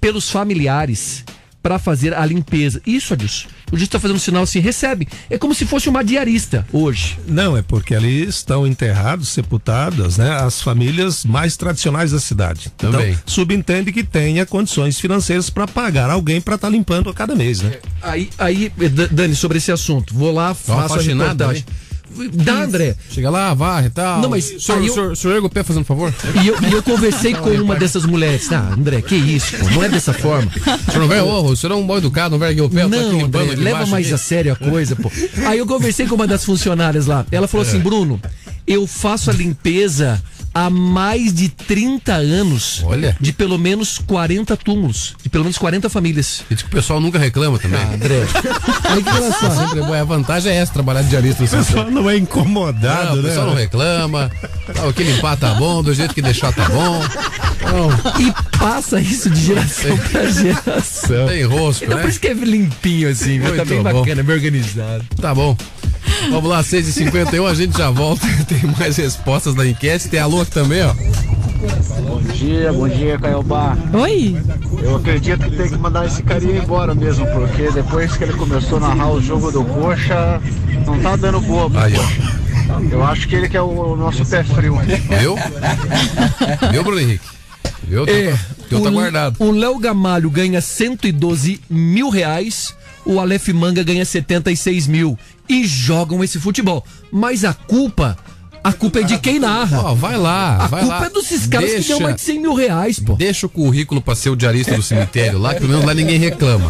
pelos familiares para fazer a limpeza. Isso, Adilson. O Adilson tá fazendo um sinal assim, recebe. É como se fosse uma diarista hoje. Não, é porque ali estão enterrados, sepultadas, né, as famílias mais tradicionais da cidade. Também. Então, subentende que tenha condições financeiras para pagar alguém para estar limpando a cada mês, né? Aí, aí, D- Dani, sobre esse assunto, vou lá, uma faço a reportagem. Dá, André. Chega lá, varre e tal. Não, mas Senhor, eu- senhor, senhor erga o pé fazendo favor? E eu, e eu conversei com uma dessas mulheres. Ah, André, que isso, pô, não é dessa forma. O senhor não vai, ô, o senhor é um mal educado, não vai erguer o pé, aqui Não, André, leva embaixo mais aqui. a sério a coisa, pô. Aí eu conversei com uma das funcionárias lá. Ela falou É. assim, Bruno, eu faço a limpeza há mais de 30 anos. Olha. De pelo menos 40 túmulos. De pelo menos 40 famílias. E diz que o pessoal nunca reclama também. Ah, André. Aí o que? Sempre é. A vantagem é essa, trabalhar de diarista O pessoal cemitério. não é Não, incomodado, o né? pessoal não reclama. Ah, o que limpar tá bom, do jeito que deixar tá bom. E passa isso de geração pra geração. tem rosto, Então né? por isso que é limpinho assim, viu? tá Muito bem bom. bacana, bem organizado. Tá bom. Vamos lá, 6h51, a gente já volta. Tem mais respostas da enquete. Tem a aqui também, ó. Bom dia, bom dia, Caiobá. Oi? Eu acredito que tem que mandar esse carinha embora mesmo, porque depois que ele começou a narrar o jogo do Coxa, não tá dando boa. pro Aí, ó. Coxa. Eu acho que ele que é o nosso pé frio. Viu? Viu, Bruno Henrique? Viu? É, Teu tá o- guardado. O Léo Gamalho ganha 112 mil reais, o Aleph Manga ganha 76 mil. E jogam esse futebol. Mas a culpa, a culpa é de quem narra. Ó, vai lá, a vai culpa lá. é desses caras que Deixa- ganham mais de 100 mil reais, pô. Deixa o currículo pra ser o diarista do cemitério lá, que pelo menos lá ninguém reclama.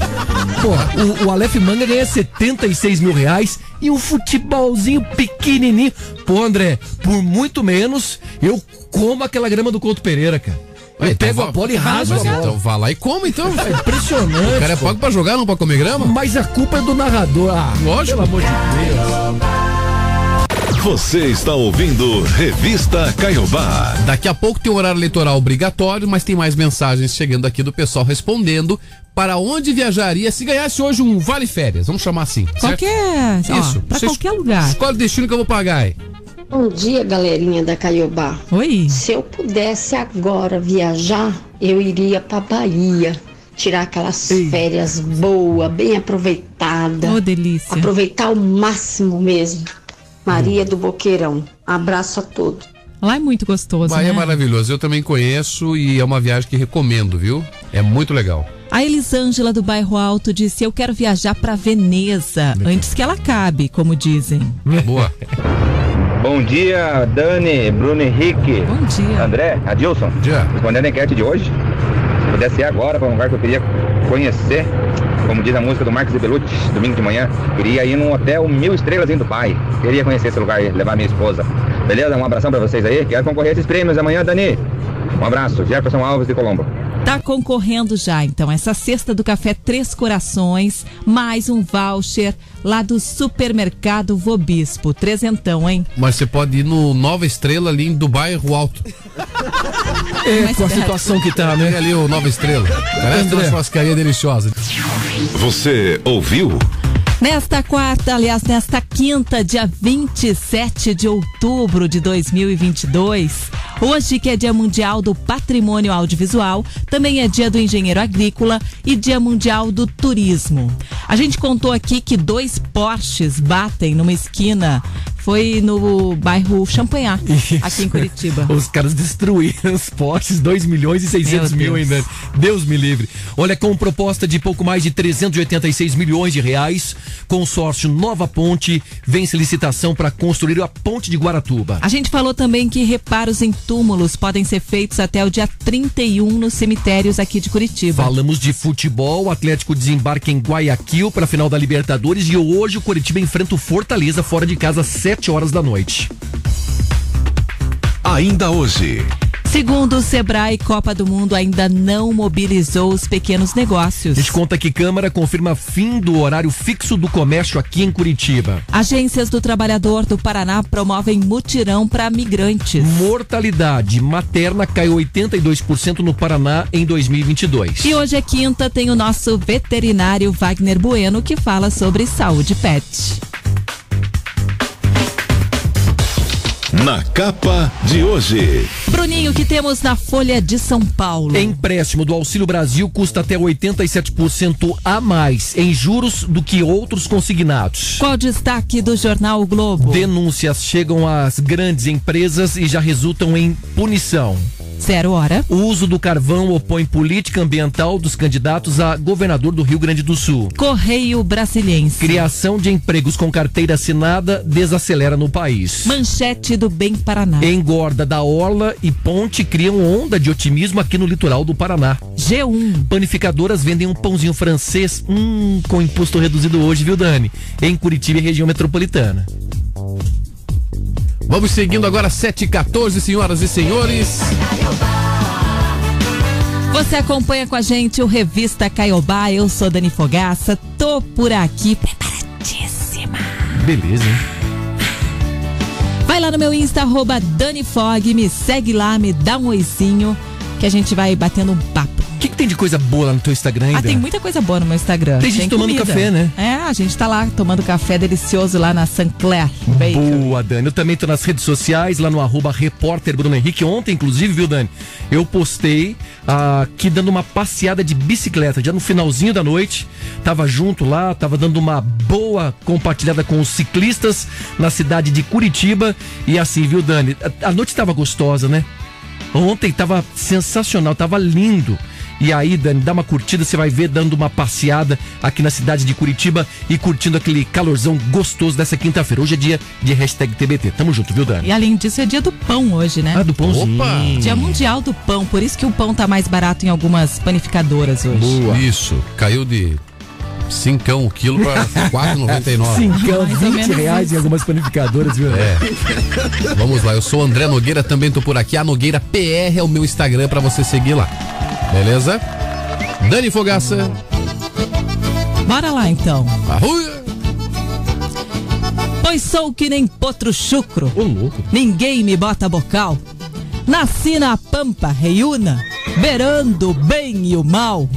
Pô, o, o Aleph Manga ganha 76 mil reais e um futebolzinho pequenininho. Pô, André, por muito menos, eu como aquela grama do Couto Pereira, cara. Ué, então pego vá- a bola e rasgo a Mas bola. Então vá lá e come, então. É impressionante. O cara é pô. pago pra jogar, não pra comer grama? Mas a culpa é do narrador. Ah, Lógico. Pelo amor de Deus. Você está ouvindo Revista Caiobá. Daqui a pouco tem um horário eleitoral obrigatório, mas tem mais mensagens chegando aqui do pessoal respondendo para onde viajaria se ganhasse hoje um vale férias, vamos chamar assim. certo? Qualquer. ó, Isso. pra Você qualquer lugar. Escolhe o destino que eu vou pagar aí. Bom dia, galerinha da Caiobá. Oi. Se eu pudesse agora viajar, eu iria pra Bahia. Tirar aquelas férias boas, bem aproveitada. Ô, delícia. Aproveitar ao máximo mesmo. Maria do Boqueirão. Abraço a todos. Lá é muito gostoso, Bahia é né? maravilhoso, eu também conheço e é uma viagem que recomendo, viu? É muito legal. A Elisângela do Bairro Alto disse: Eu quero viajar pra Veneza antes que ela acabe, como dizem. Boa. Bom dia, Dani, Bruno Henrique. Bom dia. André, Adilson. Dia. Respondendo a enquete de hoje, se pudesse ir agora para um lugar que eu queria conhecer, como diz a música do Marcos e Belucci, domingo de manhã, queria ir num hotel mil estrelas em Dubai. Queria conhecer esse lugar e levar minha esposa. Beleza? Um abração para vocês aí. Quero concorrer a esses prêmios amanhã, Dani. Um abraço. Jefferson Alves de Colombo. Tá concorrendo já, então, essa cesta do café Três Corações, mais um voucher lá do supermercado Vobispo. Trezentão, hein? Mas você pode ir no Nova Estrela ali em Dubai Rio Alto. É, com a situação que tá, né? Pega ali o Nova Estrela. Parece uma churrascaria deliciosa. Você ouviu? Nesta quarta, aliás, nesta quinta, dia 27 de outubro de 2022, hoje que é Dia Mundial do Patrimônio Audiovisual, também é Dia do Engenheiro Agrícola e Dia Mundial do Turismo. A gente contou aqui que dois Porsches batem numa esquina foi no bairro Champanhar, aqui em Curitiba. Os caras destruíram os postes, 2 milhões e 600 mil Deus. ainda. Deus me livre. Olha, com proposta de pouco mais de 386 milhões de reais, consórcio Nova Ponte vence licitação para construir a ponte de Guaratuba. A gente falou também que reparos em túmulos podem ser feitos até o dia 31 nos cemitérios aqui de Curitiba. Falamos de futebol, o Atlético desembarca em Guayaquil para a final da Libertadores e hoje o Curitiba enfrenta o Fortaleza fora de casa, 7 sete horas da noite. Ainda hoje. Segundo o Sebrae, Copa do Mundo ainda não mobilizou os pequenos negócios. Desconta conta que Câmara confirma fim do horário fixo do comércio aqui em Curitiba. Agências do Trabalhador do Paraná promovem mutirão para migrantes. Mortalidade materna caiu 82% no Paraná em 2022. E hoje é quinta, tem o nosso veterinário Wagner Bueno que fala sobre saúde pet. Na capa de hoje. Bruninho, o que temos na Folha de São Paulo? Empréstimo do Auxílio Brasil custa até 87% a mais em juros do que outros consignados. Qual o destaque do jornal o Globo? Denúncias chegam às grandes empresas e já resultam em punição. Zero hora. O uso do carvão opõe política ambiental dos candidatos a governador do Rio Grande do Sul. Correio Brasiliense. Criação de empregos com carteira assinada desacelera no país. Manchete do Bem Paraná. Engorda da Orla e Ponte criam onda de otimismo aqui no litoral do Paraná. G1. Panificadoras vendem um pãozinho francês, hum, com imposto reduzido hoje, viu, Dani? Em Curitiba e região metropolitana. Vamos seguindo agora 7h14, senhoras e senhores. Você acompanha com a gente o Revista Caiobá. Eu sou Dani Fogaça. Tô por aqui preparadíssima. Beleza, hein? Vai lá no meu Insta, arroba Dani Fog, me segue lá, me dá um oizinho, que a gente vai batendo um papo. O que, que tem de coisa boa lá no teu Instagram ainda? Ah, tem muita coisa boa no meu Instagram. Tem gente tomando comida. café, né? É, a gente tá lá tomando café delicioso lá na Sancler Bacon. Boa, Dani. Eu também tô nas redes sociais, lá no arroba repórter Bruno Henrique. Ontem, inclusive, viu, Dani? Eu postei ah, aqui dando uma passeada de bicicleta, já no finalzinho da noite. Tava junto lá, tava dando uma boa compartilhada com os ciclistas na cidade de Curitiba. E assim, viu, Dani? A noite tava gostosa, né? Ontem tava sensacional, tava lindo. E aí, Dani, dá uma curtida, você vai ver dando uma passeada aqui na cidade de Curitiba e curtindo aquele calorzão gostoso dessa quinta-feira. Hoje é dia de hashtag TBT. Tamo junto, viu, Dani? E além disso, é dia do pão hoje, né? Ah, do pãozinho. Opa! Dia mundial do pão, por isso que o pão tá mais barato em algumas panificadoras hoje. Boa. Isso, caiu de cincão o quilo pra 4,99. Cincão, Mais ou 20 menos reais em algumas panificadoras, viu? É. Vamos lá, eu sou o André Nogueira, também tô por aqui. A Nogueira PR é o meu Instagram pra você seguir lá. Beleza? Dani Fogaça. Bora lá então. Arruia. Pois sou que nem potro chucro. Ô, louco. Ninguém me bota bocal. Nasci na pampa reiúna, beirando o bem e o mal.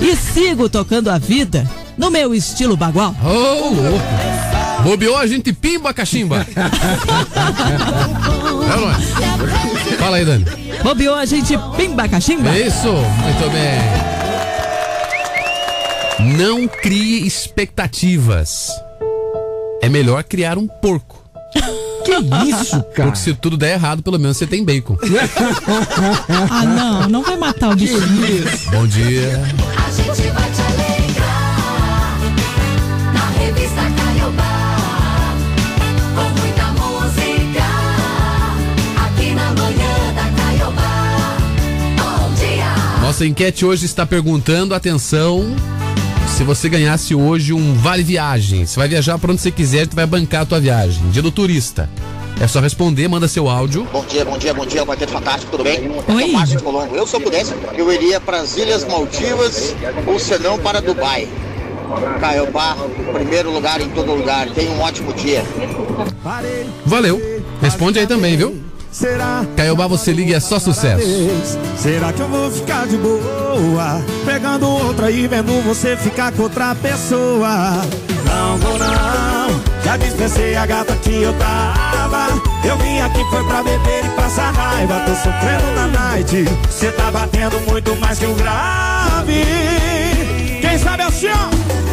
E sigo tocando a vida no meu estilo bagual. Ô, louco. Bobeou, a gente pimba cachimba. é ou não é? Fala aí, Dani. Bobeou a gente pimba cachimba? Isso, muito bem. Não crie expectativas. É melhor criar um porco. Que isso, cara? Porque se tudo der errado, pelo menos você tem bacon. Ah, não, não vai matar o bichinho. Bom dia. Nossa enquete hoje está perguntando, atenção, se você ganhasse hoje um vale viagem. Você vai viajar para onde você quiser, tu vai bancar a tua viagem. Dia do turista. É só responder, manda seu áudio. Bom dia, bom dia, bom dia, Quarteto Fantástico, tudo bem? Eu sou Márcio de Colombo. Eu, se eu pudesse, eu iria para as Ilhas Maldivas ou senão para Dubai. Caiobá, primeiro lugar em todo lugar. Tenha um ótimo dia. Valeu. Responde aí também, viu? Será? Caiobá, você liga e é só sucesso. Será que eu vou ficar de boa? Pegando outra e vendo você ficar com outra pessoa. Não vou não, já dispensei a gata que eu tava. Eu vim aqui foi pra beber e passar raiva. Tô sofrendo na night. Cê tá batendo muito mais que um grave. Quem sabe é o senhor?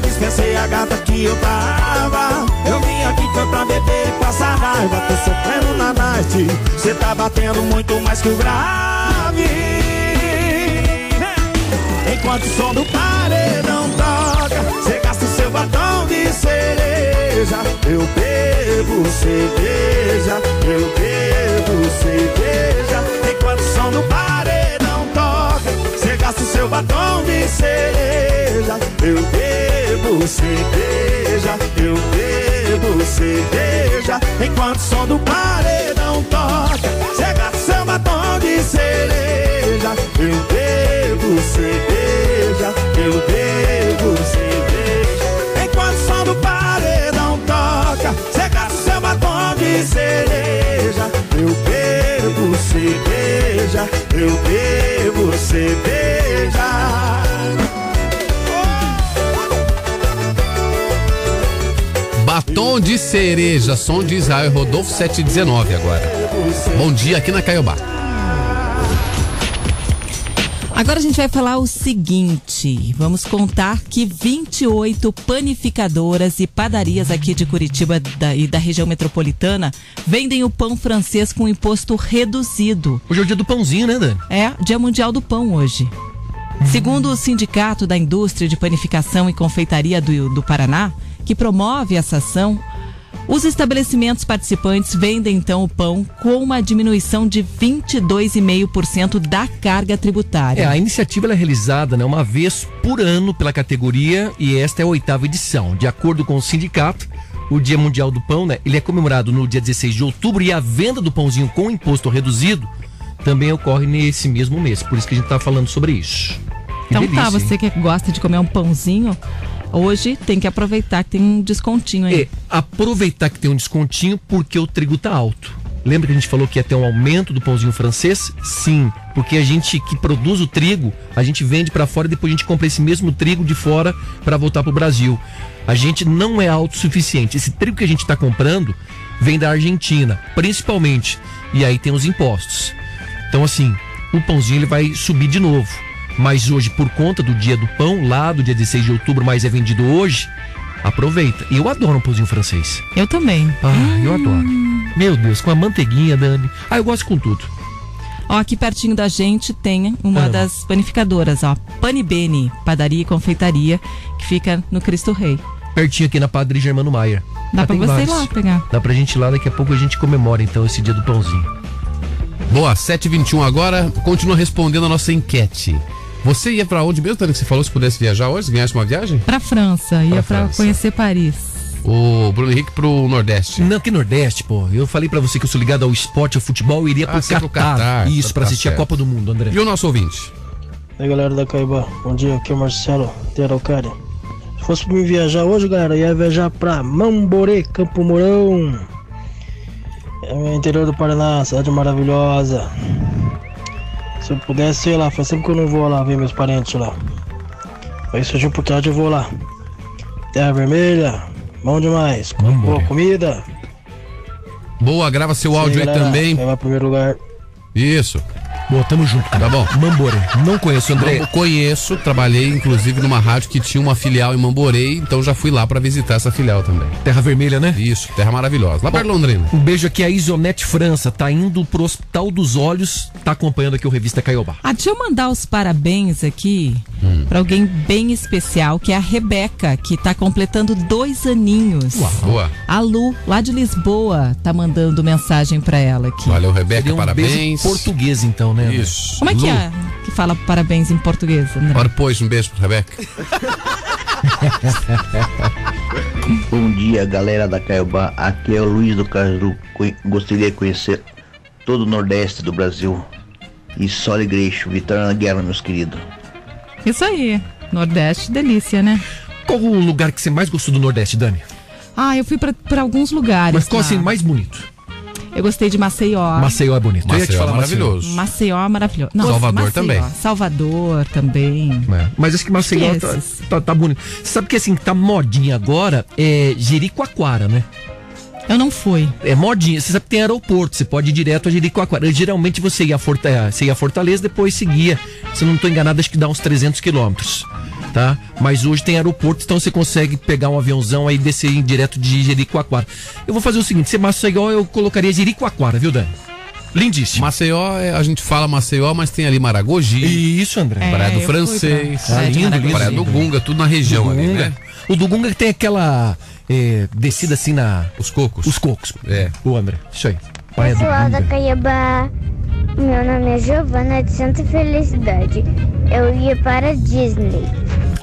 Dispensei a gata que eu tava. Eu vim aqui foi pra beber e passar raiva. Tô sofrendo na night, cê tá batendo muito mais que o grave. Enquanto o som do paredão toca, cê gasta o seu batom de cereja. Eu bebo cerveja, eu bebo cerveja. Enquanto o som do paredão toca, cê gasta o seu batom de cereja. Eu bebo cerveja, eu bebo cerveja. Enquanto o som do paredão toca, o seu batom de cereja. Eu bebo cerveja, eu bebo cerveja. Enquanto o som do paredão toca, o seu batom de cereja. Eu bebo cerveja, eu bebo cerveja. Batom de cereja, som de Israel Rodolfo 719 agora. Bom dia aqui na Caiobá. Agora a gente vai falar o seguinte: vamos contar que 28 panificadoras e padarias aqui de Curitiba da- e da região metropolitana vendem o pão francês com imposto reduzido. Hoje é o dia do pãozinho, né, Dani? É, Dia Mundial do Pão hoje. Segundo o Sindicato da Indústria de Panificação e Confeitaria do, do Paraná, que promove essa ação, os estabelecimentos participantes vendem então o pão com uma diminuição de 22,5% da carga tributária. É, a iniciativa é realizada né, uma vez por ano pela categoria e esta é a oitava edição. De acordo com o sindicato, o Dia Mundial do Pão, né, ele é comemorado no dia 16 de outubro e a venda do pãozinho com imposto reduzido também ocorre nesse mesmo mês. Por isso que a gente está falando sobre isso. Que Então tá, delícia, você hein? que gosta de comer um pãozinho, hoje tem que aproveitar que tem um descontinho aí. É, aproveitar que tem um descontinho porque o trigo tá alto. Lembra que a gente falou que ia ter um aumento do pãozinho francês? Sim, porque a gente que produz o trigo, a gente vende para fora e depois a gente compra esse mesmo trigo de fora para voltar pro Brasil. A gente não é autossuficiente. Esse trigo que a gente está comprando vem da Argentina, principalmente. E aí tem os impostos. Então assim, o pãozinho ele vai subir de novo. Mas hoje, por conta do dia do pão, lá do dia 16 de outubro, mas é vendido hoje, aproveita. E eu adoro um pãozinho francês. Eu também. Ah, eu adoro. Meu Deus, com a manteiguinha, Dani. Ah, eu gosto com tudo. Ó, aqui pertinho da gente tem uma Ah. das panificadoras, ó. Pani Bene, padaria e confeitaria, que fica no Cristo Rei. Pertinho aqui na Padre Germano Maier. Dá Ah, pra você ir vários. lá pegar. Dá pra gente ir lá, daqui a pouco a gente comemora então esse dia do pãozinho. Boa, 7h21 agora. Continua respondendo a nossa enquete. Você ia pra onde mesmo, Tânia, que você falou se pudesse viajar hoje? Se ganhasse uma viagem? Pra França, ia pra, França. conhecer Paris. O Bruno Henrique pro Nordeste. Não, que Nordeste, pô. Eu falei pra você que eu sou ligado ao esporte, ao futebol, eu iria Ah, pro, Catar. pro Catar. Isso, Tá- pra tá assistir a. Copa do Mundo, André. E o nosso ouvinte? E aí galera da Caibá, bom dia, aqui é o Marcelo de Araucária. Se fosse pra mim viajar hoje, galera, eu ia viajar pra Mamborê, Campo Mourão. É o interior do Paraná, cidade maravilhosa. Se eu pudesse, sei lá, faz tempo que eu não vou lá ver meus parentes lá. Aí surgiu a oportunidade, eu vou lá. Terra Vermelha, bom demais. Boa comida. Boa, grava seu áudio aí também. Vai primeiro lugar. Isso. Boa, tamo junto. Tá bom. Mamborê. Não conheço, André. Mambo- Conheço, trabalhei inclusive numa rádio que tinha uma filial em Mamborê, então já fui lá pra visitar essa filial também. Terra Vermelha, né? Isso, terra maravilhosa. Lá de Londrina. Um beijo aqui a Isonete França, tá indo pro Hospital dos Olhos, tá acompanhando aqui o Revista Caiobá. Ah, deixa eu mandar os parabéns aqui Hum. pra alguém bem especial, que é a Rebeca, que tá completando dois aninhos. Boa. A Lu, lá de Lisboa, tá mandando mensagem pra ela aqui. Valeu, Rebeca, Seria um parabéns. beijo português, então, né? André? Isso. Como é que Lu, é que fala parabéns em português, André? Ora, pois, um beijo pra Rebeca. Bom dia, galera da Caiobá. Aqui é o Luiz do Caju. Gostaria de conhecer todo o Nordeste do Brasil. E só Greixo, Vitória na Guerra, meus queridos. Isso aí. Nordeste, delícia, né? Qual o lugar que você mais gostou do Nordeste, Dani? Ah, eu fui pra, pra alguns lugares. Mas qual assim, mais bonito? Eu gostei de Maceió. Maceió é bonito. Eu ia te Maceió é falar maravilhoso. Maceió é maravilhoso. Salvador Maceió. também. Salvador também. É, Mas acho que Maceió Acho que tá, tá, tá bonito. Você sabe que assim, tá modinha agora é Jericoacoara, né? Eu não fui. É modinha. Você sabe que tem aeroporto, você pode ir direto a Jericoacoara. Geralmente você ia a, Forta, você ia a Fortaleza, depois seguia. Se eu não tô enganado, acho que dá uns 300 quilômetros. Tá? Mas hoje tem aeroporto, então você consegue pegar um aviãozão aí e descer em direto de Jericoacoara. Eu vou fazer o seguinte: se Maceió, eu colocaria Jericoacoara, viu, Dani? Lindíssimo. Maceió, é- a gente fala Maceió, mas tem ali Maragogi. Isso, André. É, Praia do Francês. pra Praia de Maragogi. Praia do Gunga, tudo na região ali, Gunga. né? O do Gunga tem aquela é, descida assim na. Os cocos. Os cocos. É. O André. Isso aí. Praia do Pessoal da Gunga. Caiabá, meu nome é Giovana de Santa Felicidade. Eu ia para Disney.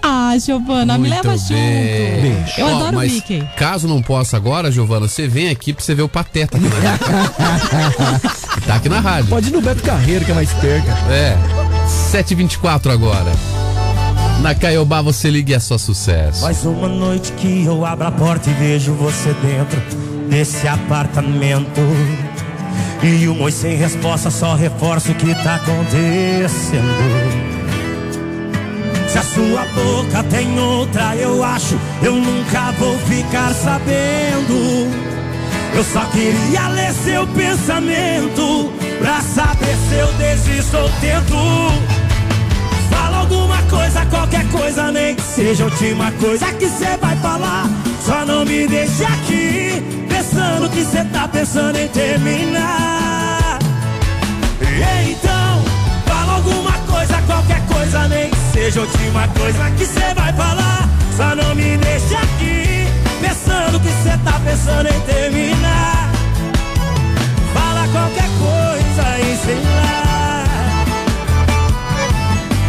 Ah, Giovana, me leva junto. bem. Eu Ó, adoro o mas Mickey. Caso não possa agora, Giovana, você vem aqui pra você ver o Pateta aqui na rádio. tá aqui na rádio. Pode ir no Beto Carreiro, que é mais perto. É. 7h24 agora. Na Caiobá você liga e é só sucesso. Mais uma noite que eu abro a porta e vejo você dentro desse apartamento. E um oi sem resposta só reforça o que tá acontecendo. Se a sua boca tem outra, eu acho, eu nunca vou ficar sabendo. Eu só queria ler seu pensamento pra saber se eu desisto ou tento. Fala alguma coisa, qualquer coisa, nem que seja a última coisa que você vai falar. Só não me deixe aqui pensando que você tá pensando em terminar. Então, fala alguma coisa, qualquer coisa, nem que seja última coisa que você vai falar. Só não me deixe aqui pensando que você tá pensando em terminar. Fala qualquer coisa e sei lá.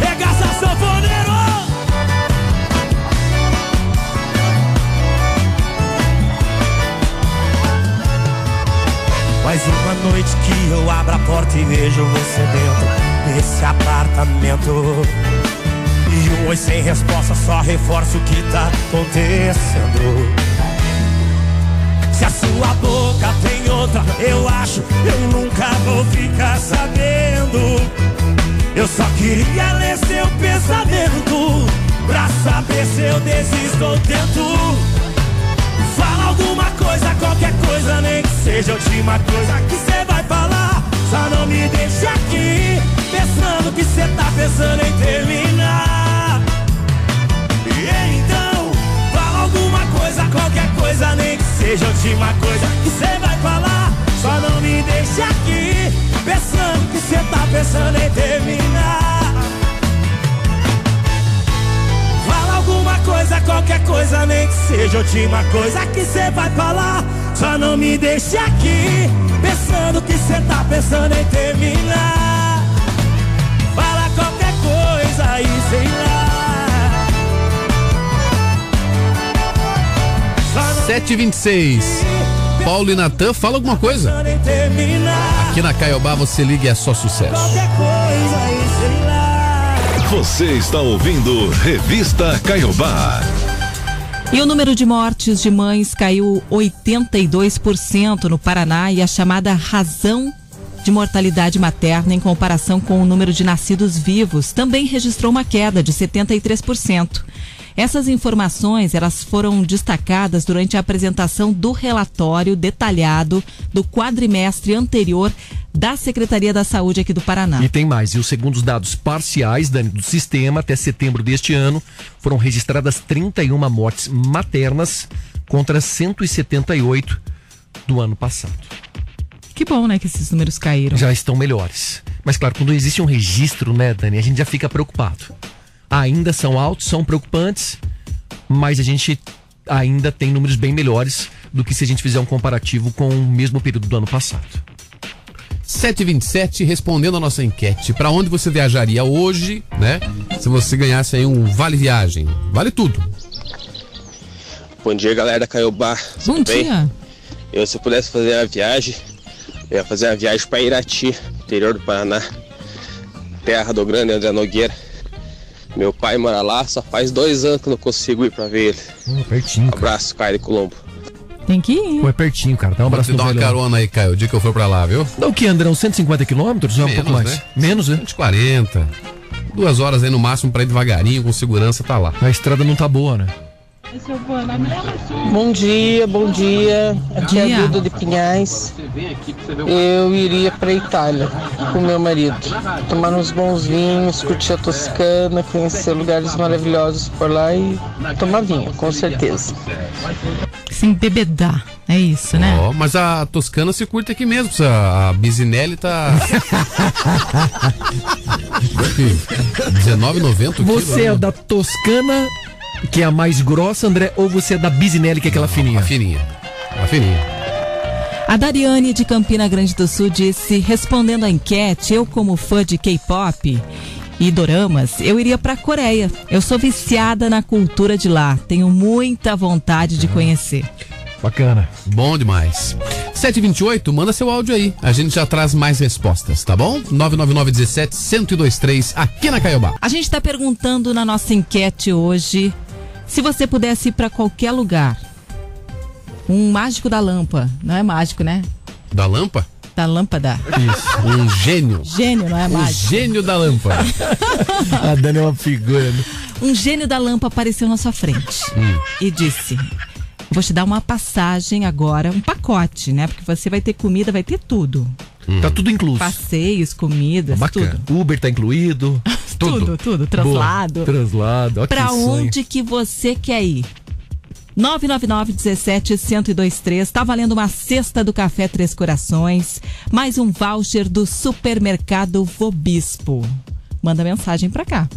Regaça sanfoneiro! Mais uma noite que eu abro a porta e vejo você dentro desse apartamento. E um oi sem resposta só reforça o que tá acontecendo. Se a sua boca tem outra, eu acho, eu nunca vou ficar sabendo. Eu só queria ler seu pensamento Pra saber se eu desisto ou tento alguma coisa, qualquer coisa Nem que seja a última coisa que você vai falar. Só não me deixe aqui Pensando que você tá pensando em terminar. E então Fala alguma coisa, qualquer coisa Nem que seja a última coisa que você vai falar. Só não me deixe aqui Pensando que você tá pensando em terminar. Coisa, qualquer coisa, nem que seja a última coisa que cê vai falar. Só não me deixe aqui, pensando que cê tá pensando em terminar. Fala qualquer coisa aí, sei lá. 726. Paulo e Natan, fala alguma coisa. Em terminar. Aqui na Caiobá você liga e é só sucesso. Qualquer coisa aí. Você está ouvindo Revista Caiobá. E o número de mortes de mães caiu 82% no Paraná e a chamada razão de mortalidade materna em comparação com o número de nascidos vivos também registrou uma queda de 73%. Essas informações elas foram destacadas durante a apresentação do relatório detalhado do quadrimestre anterior da Secretaria da Saúde aqui do Paraná. E tem mais, e os segundo os dados parciais Dani, do sistema, até setembro deste ano, foram registradas 31 mortes maternas contra 178 do ano passado. Que bom, né, que esses números caíram. Já estão melhores. Mas claro, quando existe um registro, né, Dani, a gente já fica preocupado. Ainda são altos, são preocupantes, mas a gente ainda tem números bem melhores do que se a gente fizer um comparativo com o mesmo período do ano passado. 727, respondendo a nossa enquete. Pra onde você viajaria hoje, né? Se você ganhasse aí um vale viagem. Vale tudo. Bom dia, galera da Caiobá. Bom Tudo bem? dia. Eu, se eu pudesse fazer a viagem, eu ia fazer a viagem para Irati, interior do Paraná. Terra do grande André Nogueira. Meu pai mora lá, só faz dois anos que eu não consigo ir para ver ele. pertinho. Abraço, Caio de Colombo. Tem que ir. Pô, é pertinho, cara. Dá um Vou abraço te no dar uma carona aí, Caio, o dia que eu for pra lá, viu? Dá o que, Andrão? 150 quilômetros? É um pouco mais? né? Menos, né? 140. Duas horas aí no máximo pra ir devagarinho, com segurança, tá lá. A estrada não tá boa, né? Bom dia, bom dia. Aqui é Dia. a Duda de Pinhais. Eu iria para Itália com meu marido. Tomar uns bons vinhos, curtir a Toscana, conhecer lugares maravilhosos por lá e tomar vinho, com certeza. Sim, bebedar. É isso, né? Ó, mas a Toscana se curte aqui mesmo. A a Bisinelli tá. 19,90 o quilo, Você é né? da Toscana, que é a mais grossa, André, ou você é da Bisinelli, que é aquela fininha? A fininha. A fininha. A Dariane de Campina Grande do Sul disse, respondendo à enquete, eu como fã de K-pop e doramas, eu iria pra Coreia. Eu sou viciada na cultura de lá, tenho muita vontade de conhecer. Bacana. Bom demais. 728, manda seu áudio aí. A gente já traz mais respostas, tá bom? 99917-1023 aqui na Caiobá. A gente está perguntando na nossa enquete hoje se você pudesse ir pra qualquer lugar. Um mágico da lâmpada, não é mágico, né? Da lâmpada? Da lâmpada. Isso. Um gênio. Gênio, não é Um mágico. gênio da lâmpada. A Dani é uma figura, né? Um gênio da lâmpada apareceu na sua frente Hum. e disse: Vou te dar uma passagem agora, um pacote, né? Porque você vai ter comida, vai ter tudo. Tá tudo incluso. Passeios, comidas, Bacana. tudo. Uber tá incluído. Tudo, tudo, traslado. Boa. Traslado. Ó, que Pra sonho. onde que você quer ir? 999 17 1023 Tá valendo uma cesta do Café Três Corações, mais um voucher do supermercado Vobispo. Manda mensagem pra cá.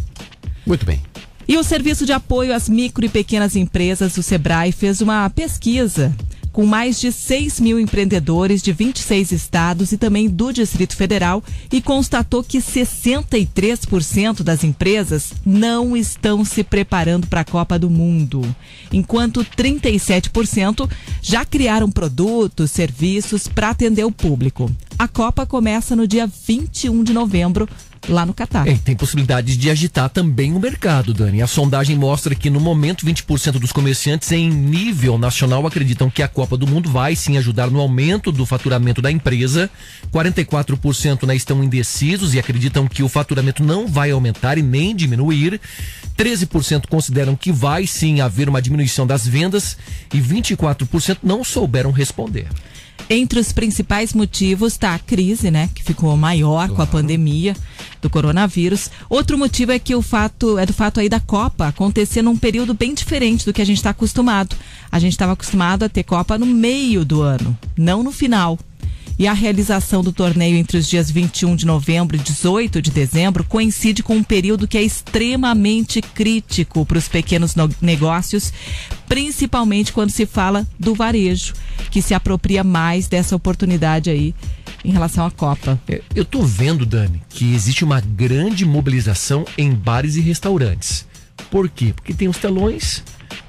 Muito bem. E o Serviço de Apoio às Micro e Pequenas Empresas, o SEBRAE, fez uma pesquisa com mais de 6 mil empreendedores de 26 estados e também do Distrito Federal e constatou que 63% das empresas não estão se preparando para a Copa do Mundo, enquanto 37% já criaram produtos, serviços para atender o público. A Copa começa no dia 21 de novembro, lá no Catar. É, tem possibilidade de agitar também o mercado, Dani. A sondagem mostra que no momento 20% dos comerciantes em nível nacional acreditam que a Copa do Mundo vai sim ajudar no aumento do faturamento da empresa. 44% né, estão indecisos e acreditam que o faturamento não vai aumentar e nem diminuir. 13% consideram que vai sim haver uma diminuição das vendas e 24% não souberam responder. Entre os principais motivos está a crise, né, que ficou maior com a pandemia do coronavírus. Outro motivo é que o fato é do fato aí da Copa acontecer num período bem diferente do que a gente está acostumado. A gente estava acostumado a ter Copa no meio do ano, não no final. E a realização do torneio entre os dias 21 de novembro e 18 de dezembro coincide com um período que é extremamente crítico para os pequenos no- negócios, principalmente quando se fala do varejo, que se apropria mais dessa oportunidade aí em relação à Copa. É, Eu tô vendo, Dani, que existe uma grande mobilização em bares e restaurantes. Por quê? Porque tem os telões,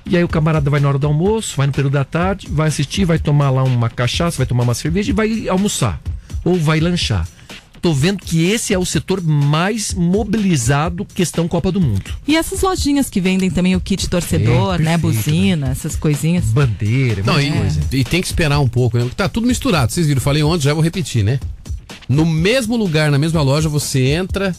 e aí o camarada vai na hora do almoço, vai no período da tarde, vai assistir, vai tomar lá uma cachaça, vai tomar uma cerveja e vai almoçar. Ou vai lanchar. Tô vendo que esse é o setor mais mobilizado questão Copa do Mundo. E essas lojinhas que vendem também o kit torcedor, É, né? perfeito, Buzina, essas coisinhas. Bandeira, Não, e, coisa. e tem que esperar um pouco, né? Tá tudo misturado. Vocês viram, falei ontem, já vou repetir, né? No mesmo lugar, na mesma loja, você entra,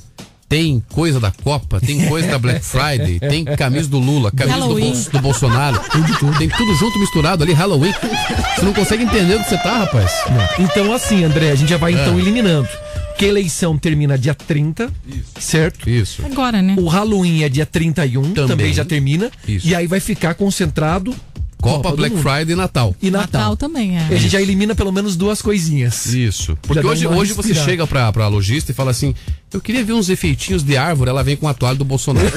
tem coisa da Copa, tem coisa da Black Friday, tem camisa do Lula, camisa do, do Bolsonaro, tem de tudo, tem tudo junto, misturado ali, Halloween. Você não consegue entender o que você tá, rapaz. Então, assim, André, a gente já vai É. então eliminando. Que a eleição termina dia 30, certo? Isso. Agora, né? O Halloween é dia 31, também, Também. já termina. Isso. E aí vai ficar concentrado Copa, do Black. Friday e Natal. e Natal. Natal também é. E a gente já elimina pelo menos duas coisinhas. Isso. Porque hoje, hoje você chega pra, pra lojista e fala assim: Eu queria ver uns efeitinhos de árvore. Ela vem com a toalha do Bolsonaro.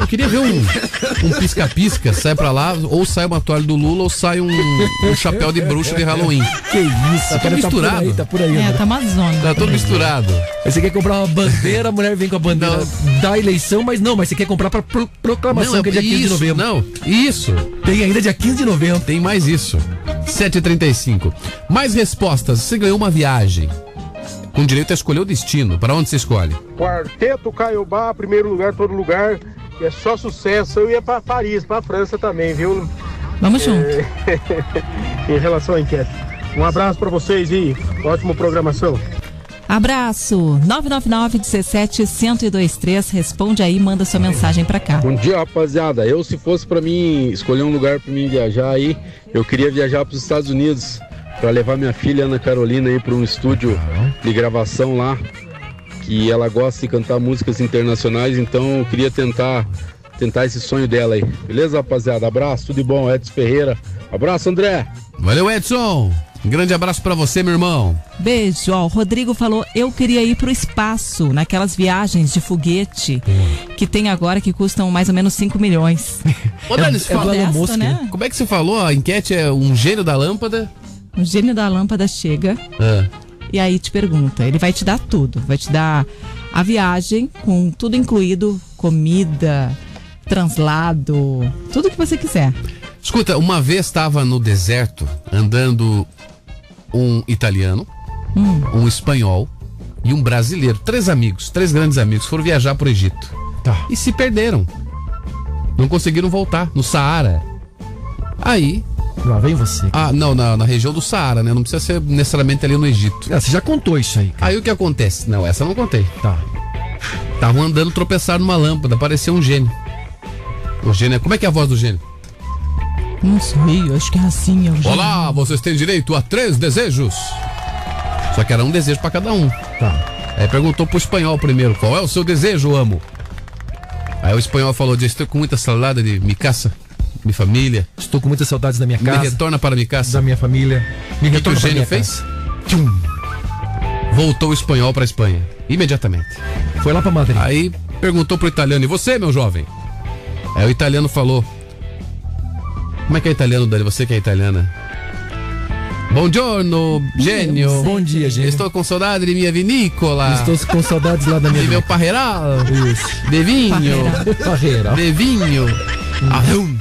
Eu queria ver um um pisca-pisca. sai pra lá, ou sai uma toalha do Lula, ou sai um, um chapéu de bruxa de Halloween. Que isso, Tá tudo misturado. Tá por aí, tá por aí. É, André. tá uma zona. Tá tudo misturado. Aí você quer comprar uma bandeira, a mulher vem com a bandeira da eleição, mas não, mas você quer comprar pra pro- proclamação, que é dia 15 de isso, novembro. Não, isso. Tem ainda dia 15 de novembro. Tem mais isso. 7h35. Mais respostas. Você ganhou uma viagem. Com direito a escolher o destino. Para onde você escolhe? Quarteto Caiobá, primeiro lugar, todo lugar. É só sucesso. Eu ia pra Paris, pra França também, viu? Vamos junto. em relação à enquete. Um abraço pra vocês e ótima programação. Abraço. 999 17 1023. Responde aí, manda sua mensagem pra cá. Bom dia, rapaziada. Eu, se fosse pra mim escolher um lugar pra mim viajar aí, eu queria viajar pros Estados Unidos pra levar minha filha Ana Carolina aí pra um estúdio de gravação lá, que ela gosta de cantar músicas internacionais, então eu queria tentar tentar esse sonho dela aí. Beleza, rapaziada? Abraço, tudo de bom. Edson Ferreira. Abraço, André. Valeu, Edson. Um grande abraço para você, meu irmão. Beijo. Ó, o Rodrigo falou: eu queria ir pro espaço, naquelas viagens de foguete que tem agora que custam mais ou menos 5 milhões. Ô, Dani, você é Elon Musk, né? Como é que você falou? A enquete é um gênio da lâmpada? O gênio da lâmpada chega Ah. e aí te pergunta. Ele vai te dar tudo. Vai te dar a viagem com tudo incluído: comida, translado, tudo que você quiser. Escuta, uma vez estava no deserto andando um italiano, Hum. um espanhol e um brasileiro. Três amigos, três grandes amigos, foram viajar pro Egito. E se perderam. Não conseguiram voltar no Saara. Aí. Lá vem você. Ah, não, na, na região do Saara, né? Não precisa ser necessariamente ali no Egito. Ah, você já contou isso aí. Aí o que acontece? Não, essa eu não contei. Tá. Estavam andando, tropeçaram numa lâmpada, apareceu um gênio. O gênio, é- como é que é a voz do gênio? Não sei, acho que é assim. É o gênio. Olá, vocês têm direito a três desejos. Só que era um desejo pra cada um. Tá. Aí perguntou pro espanhol primeiro, qual é o seu desejo, amo? Aí o espanhol falou, "Eu estou com muita saudade de minha casa, minha família. Estou com muitas saudades da minha Me casa. retorna para minha casa. Da minha família. Me O que, que o gênio fez? Tchum. Voltou o espanhol pra Espanha, imediatamente. Foi lá pra Madrid. Aí perguntou pro italiano, e você, meu jovem? Aí o italiano falou, como é que é italiano, Dani? Você que é italiana. Buongiorno, gênio. Bom dia, gênio. Estou com saudade de minha vinícola. Estou com saudades lá da minha De meu parreiral. De vinho. Parreira. De vinho. Ahum.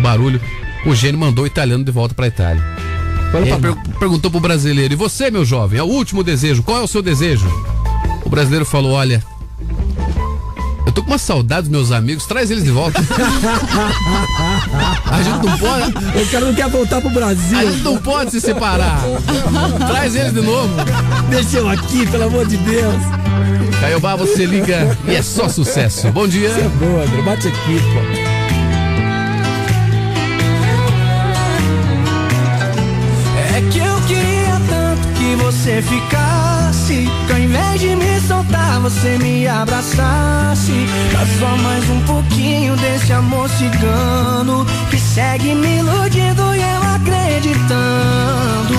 Barulho. O gênio mandou o italiano de volta pra Itália. Fala Ele per- perguntou pro brasileiro: E você, meu jovem? É o último desejo. Qual é o seu desejo? O brasileiro falou: Olha, eu tô com uma saudade dos meus amigos. Traz eles de volta. A gente não pode. O cara não quer voltar pro Brasil. A gente não pode se separar. Traz eles de novo. Deixa eu aqui, pelo amor de Deus. Caiobá, você liga e é só sucesso. Bom dia. Isso é boa, André. Bate aqui, pô. você ficasse. Que ao invés de me soltar você me abraçasse. Dá só mais um pouquinho desse amor cigano Que segue me iludindo e eu acreditando.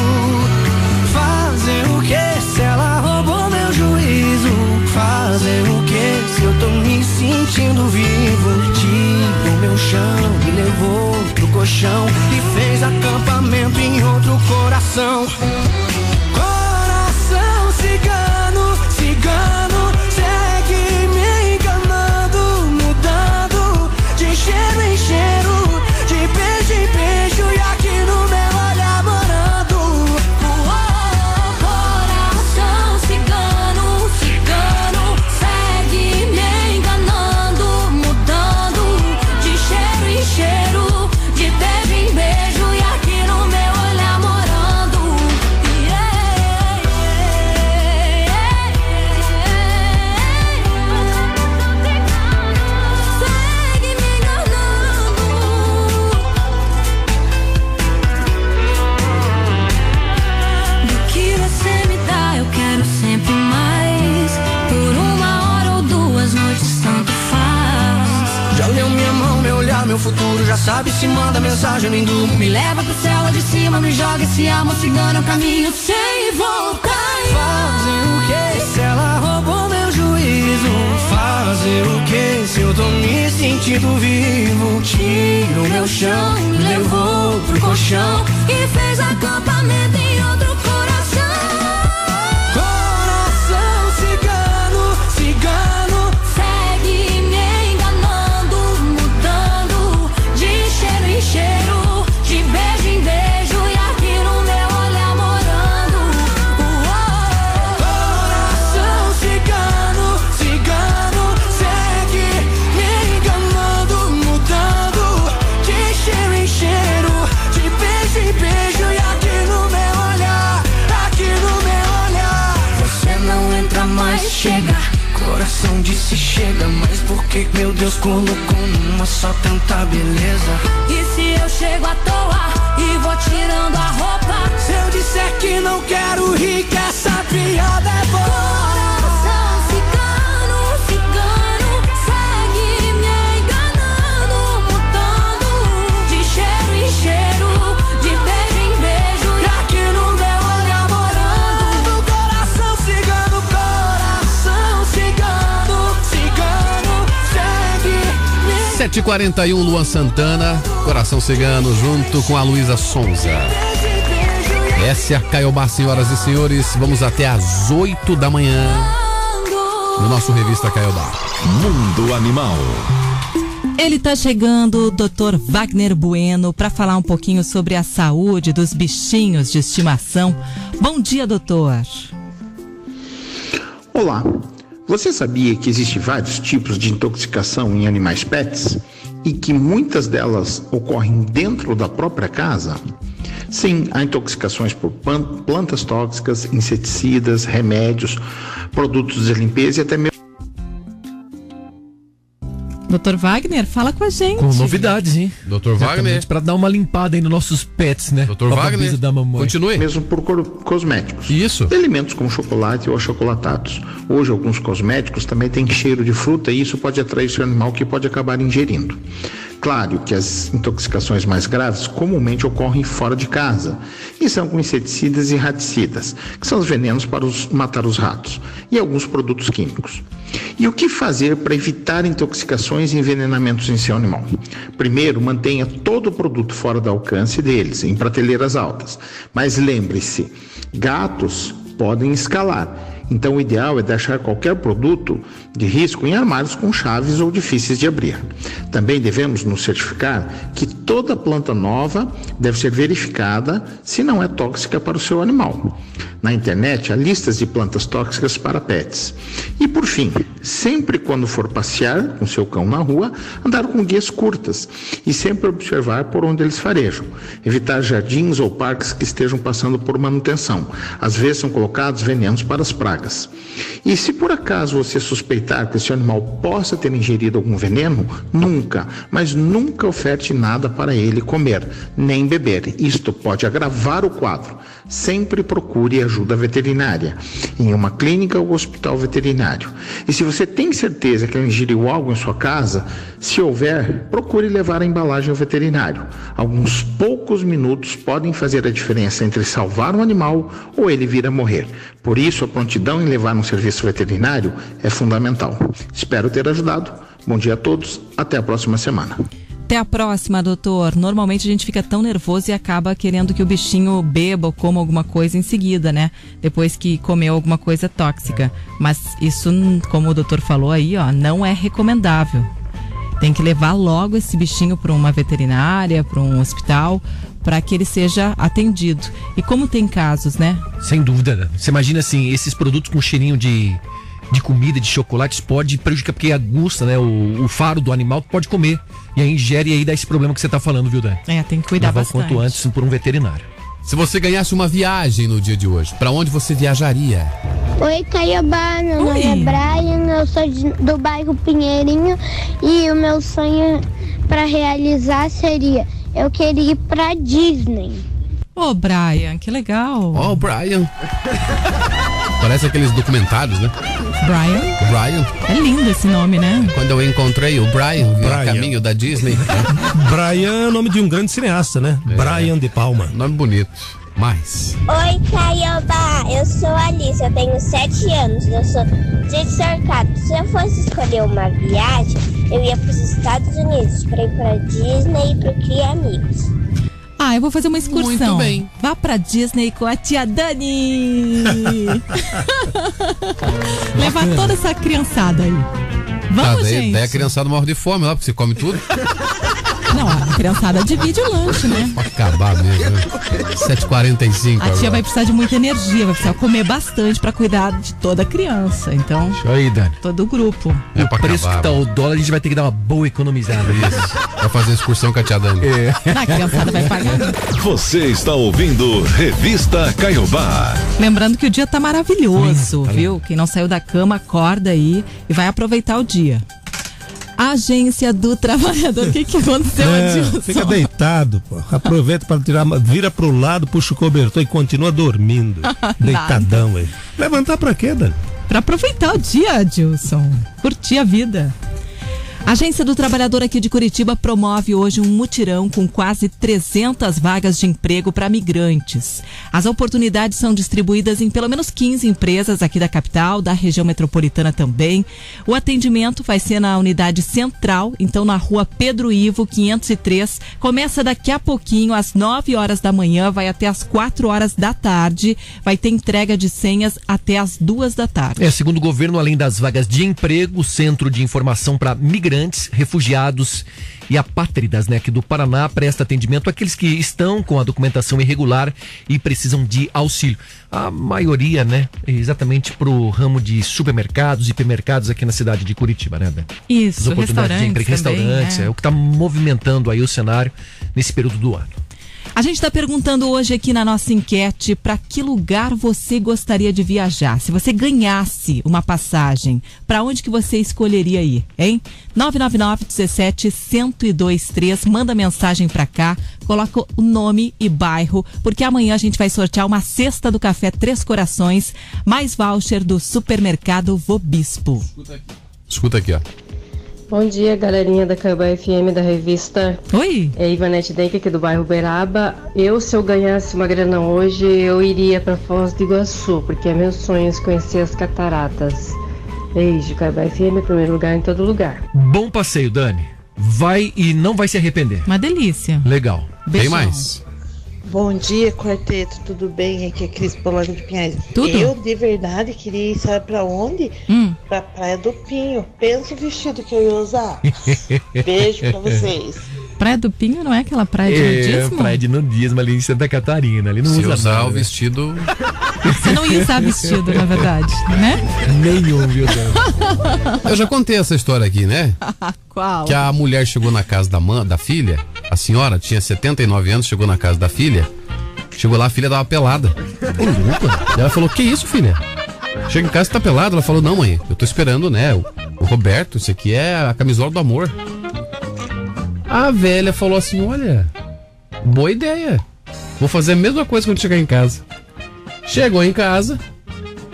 Fazer o que se ela roubou meu juízo? Fazer o que se eu tô me sentindo vivo? Tipo meu chão me levou pro colchão E fez acampamento em outro coração. Cigano, Se manda mensagem, nem durmo. Me leva pro céu lá de cima, me joga esse amor cigano, eu caminho sem voltar. Fazer o que se ela roubou meu juízo? Fazer o que se eu tô me sentindo vivo? Tiro meu chão, me levou pro colchão E fez acampamento 7h41, Luan Santana, Coração Cigano, junto com a Luísa Sonza. Essa é a Caiobá, senhoras e senhores. Vamos até às 8 da manhã no nosso Revista Caiobá. Mundo Animal. Ele está chegando, o Dr. Wagner Bueno, para falar um pouquinho sobre a saúde dos bichinhos de estimação. Bom dia, doutor. Olá, você sabia que existem vários tipos de intoxicação em animais pets e que muitas delas ocorrem dentro da própria casa? Sim, há intoxicações por plantas tóxicas, inseticidas, remédios, produtos de limpeza e até mesmo Dr. Wagner, fala com a gente. Com novidades, hein? Dr. Wagner. Para dar uma limpada aí nos nossos pets, né? A Wagner, da mamãe. continue. mesmo por cor- cosméticos. Isso. Alimentos como chocolate ou achocolatados. Hoje, alguns cosméticos também têm cheiro de fruta e isso pode atrair seu animal que pode acabar ingerindo. Claro que as intoxicações mais graves comumente ocorrem fora de casa e são com inseticidas e raticidas, que são os venenos para os- matar os ratos, e alguns produtos químicos. E o que fazer para evitar intoxicações e envenenamentos em seu animal? Primeiro, mantenha todo o produto fora do alcance deles, em prateleiras altas. Mas lembre-se, gatos podem escalar. Então, o ideal é deixar qualquer produto de risco em armários com chaves ou difíceis de abrir. Também devemos nos certificar que toda planta nova deve ser verificada se não é tóxica para o seu animal. Na internet há listas de plantas tóxicas para pets. E por fim, sempre quando for passear com seu cão na rua, andar com guias curtas e sempre observar por onde eles farejam. Evitar jardins ou parques que estejam passando por manutenção. Às vezes são colocados venenos para as pragas. E se por acaso você suspeitar que esse animal possa ter ingerido algum veneno, nunca, mas nunca oferte nada para ele comer, nem beber. Isto pode agravar o quadro. Sempre procure ajuda veterinária, em uma clínica ou hospital veterinário. E se você tem certeza que ingeriu algo em sua casa, se houver, procure levar a embalagem ao veterinário. Alguns poucos minutos podem fazer a diferença entre salvar um animal ou ele vir a morrer. Por isso, a prontidão em levar um serviço veterinário é fundamental. Espero ter ajudado. Bom dia a todos, até a próxima semana. Até a próxima, doutor. Normalmente a gente fica tão nervoso e acaba querendo que o bichinho beba ou coma alguma coisa em seguida, né? Depois que comeu alguma coisa tóxica. Mas isso, como o doutor falou aí, ó, não é recomendável. Tem que levar logo esse bichinho para uma veterinária, para um hospital, para que ele seja atendido. E como tem casos, né? Sem dúvida. Você imagina assim, esses produtos com cheirinho de, de comida, de chocolates, pode prejudicar, porque aguça, né? O, o faro do animal que pode comer. E aí ingere e aí dá esse problema que você tá falando, viu, Dan? É, tem que cuidar Levar o bastante. quanto antes por um veterinário. Se você ganhasse uma viagem no dia de hoje, pra onde você viajaria? Oi, Caiobá, meu nome é Brian, eu sou de- do bairro Pinheirinho e o meu sonho para realizar seria eu queria ir pra Disney. Ô, Brian, que legal. Ó, o Brian. Parece aqueles documentários, né? Brian? Brian. É lindo esse nome, né? Quando eu encontrei o Brian, Brian. a caminho da Disney. Brian é nome de um grande cineasta, né? Brian de Palma. Nome bonito. Mais. Oi, Caiobá, eu sou a Alice, eu tenho 7 anos, eu sou de Cercado. Se eu fosse escolher uma viagem, eu ia pros Estados Unidos pra ir pra Disney e pro Cria Amigos. Ah, eu vou fazer uma excursão. Muito bem. Vá pra Disney com a tia Dani. Levar toda essa criançada aí. Vamos, Tá, daí, gente. daí a criançada morre de fome lá, porque você come tudo. Não, a criançada divide o lanche, né? Pra acabar mesmo. né? 7h45 A tia agora. vai precisar de muita energia, vai precisar comer bastante pra cuidar de toda a criança. Então, Isso aí, Dani. todo o grupo. É o pra preço acabar, que tá o dólar, a gente vai ter que dar uma boa economizada. Isso. Vai fazer excursão com a tia Dani. É. A criançada vai pagar. Você está ouvindo Revista Caiobá. Lembrando que o dia tá maravilhoso, tá viu? Quem não saiu da cama, acorda aí e vai aproveitar o dia. Agência do Trabalhador. O que, que aconteceu, É, Adilson? fica deitado, pô. Aproveita para tirar, vira pro lado, puxa o cobertor e continua dormindo. Deitadão aí. Levantar pra quê, Dani? Pra aproveitar o dia, Adilson. Curtir a vida. A Agência do Trabalhador aqui de Curitiba promove hoje um mutirão com quase 300 vagas de emprego para migrantes. As oportunidades são distribuídas em pelo menos 15 empresas aqui da capital, da região metropolitana também. O atendimento vai ser na unidade central, então na rua Pedro Ivo, 503. Começa daqui a pouquinho, às 9 horas da manhã, vai até às 4 horas da tarde. Vai ter entrega de senhas até às 2 da tarde. É, segundo o governo, além das vagas de emprego, o Centro de Informação para Migrantes, Refugiados e Apátridas, né, aqui do Paraná, presta atendimento àqueles que estão com a documentação irregular e precisam de auxílio. A maioria, né, é exatamente pro ramo de supermercados e hipermercados aqui na cidade de Curitiba, né, Dani? Isso, As oportunidades de emprego, restaurantes também, restaurantes, é. é o que está movimentando aí o cenário nesse período do ano. A gente está perguntando hoje aqui na nossa enquete para que lugar você gostaria de viajar. Se você ganhasse uma passagem, para onde que você escolheria ir, hein? 999 17 1023, manda mensagem para cá, coloca o nome e bairro, porque amanhã a gente vai sortear uma cesta do café Três Corações, mais voucher do supermercado Vobispo. Escuta aqui, ó. Bom dia, galerinha da Caiobá FM da revista. Oi. É Ivanete Denk aqui do bairro Beraba. Eu, se eu ganhasse uma grana hoje, eu iria para Foz do Iguaçu, porque é meu sonho conhecer as cataratas. Beijo, Caiobá FM, primeiro lugar em todo lugar. Bom passeio, Dani. Vai e não vai se arrepender. Uma delícia. Legal. Tem mais. Bom dia, quarteto, tudo bem? Aqui é Cris Polano de Pinhais. Tudo. Eu, de verdade, queria ir, sabe pra onde? Hum. Pra Praia do Pinho. Pensa o vestido que eu ia usar. Beijo pra vocês. Praia do Pinho não é aquela praia de É, nudismo? praia de nudismo ali em Santa Catarina. Ali não Se usa usar nada, o né? vestido. Você não ia usar vestido, na verdade, né? Nenhum, viu? Eu já contei essa história aqui, né? Qual? Que a mulher chegou na casa da, mãe, da filha, a senhora tinha 79 anos, chegou na casa da filha, chegou lá, a filha tava pelada. Ô, louco. Ela falou: Que isso, filha? Chega em casa e tá pelada. Ela falou: Não, mãe, eu tô esperando, né? O, o Roberto, isso aqui é a camisola do amor. A velha falou assim: Olha, boa ideia. Vou fazer a mesma coisa quando chegar em casa. Chegou em casa,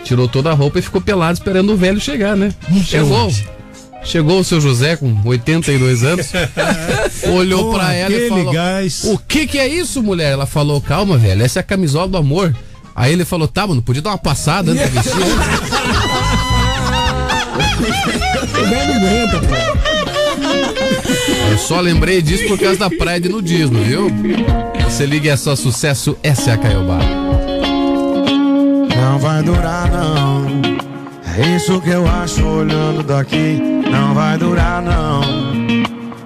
tirou toda a roupa e ficou pelado esperando o velho chegar, né? Chegou. Chegou o seu José com 82 anos, olhou pra ela e falou: gás. O que que é isso, mulher? Ela falou: Calma, velho, essa é a camisola do amor. Aí ele falou: Tá, mano, podia dar uma passada antes de vestir. Pô. Eu só lembrei disso por causa da praia de nudismo, viu? Você liga é só sucesso, essa é a Caiobá. Não vai durar não. É isso que eu acho olhando daqui. Não vai durar não.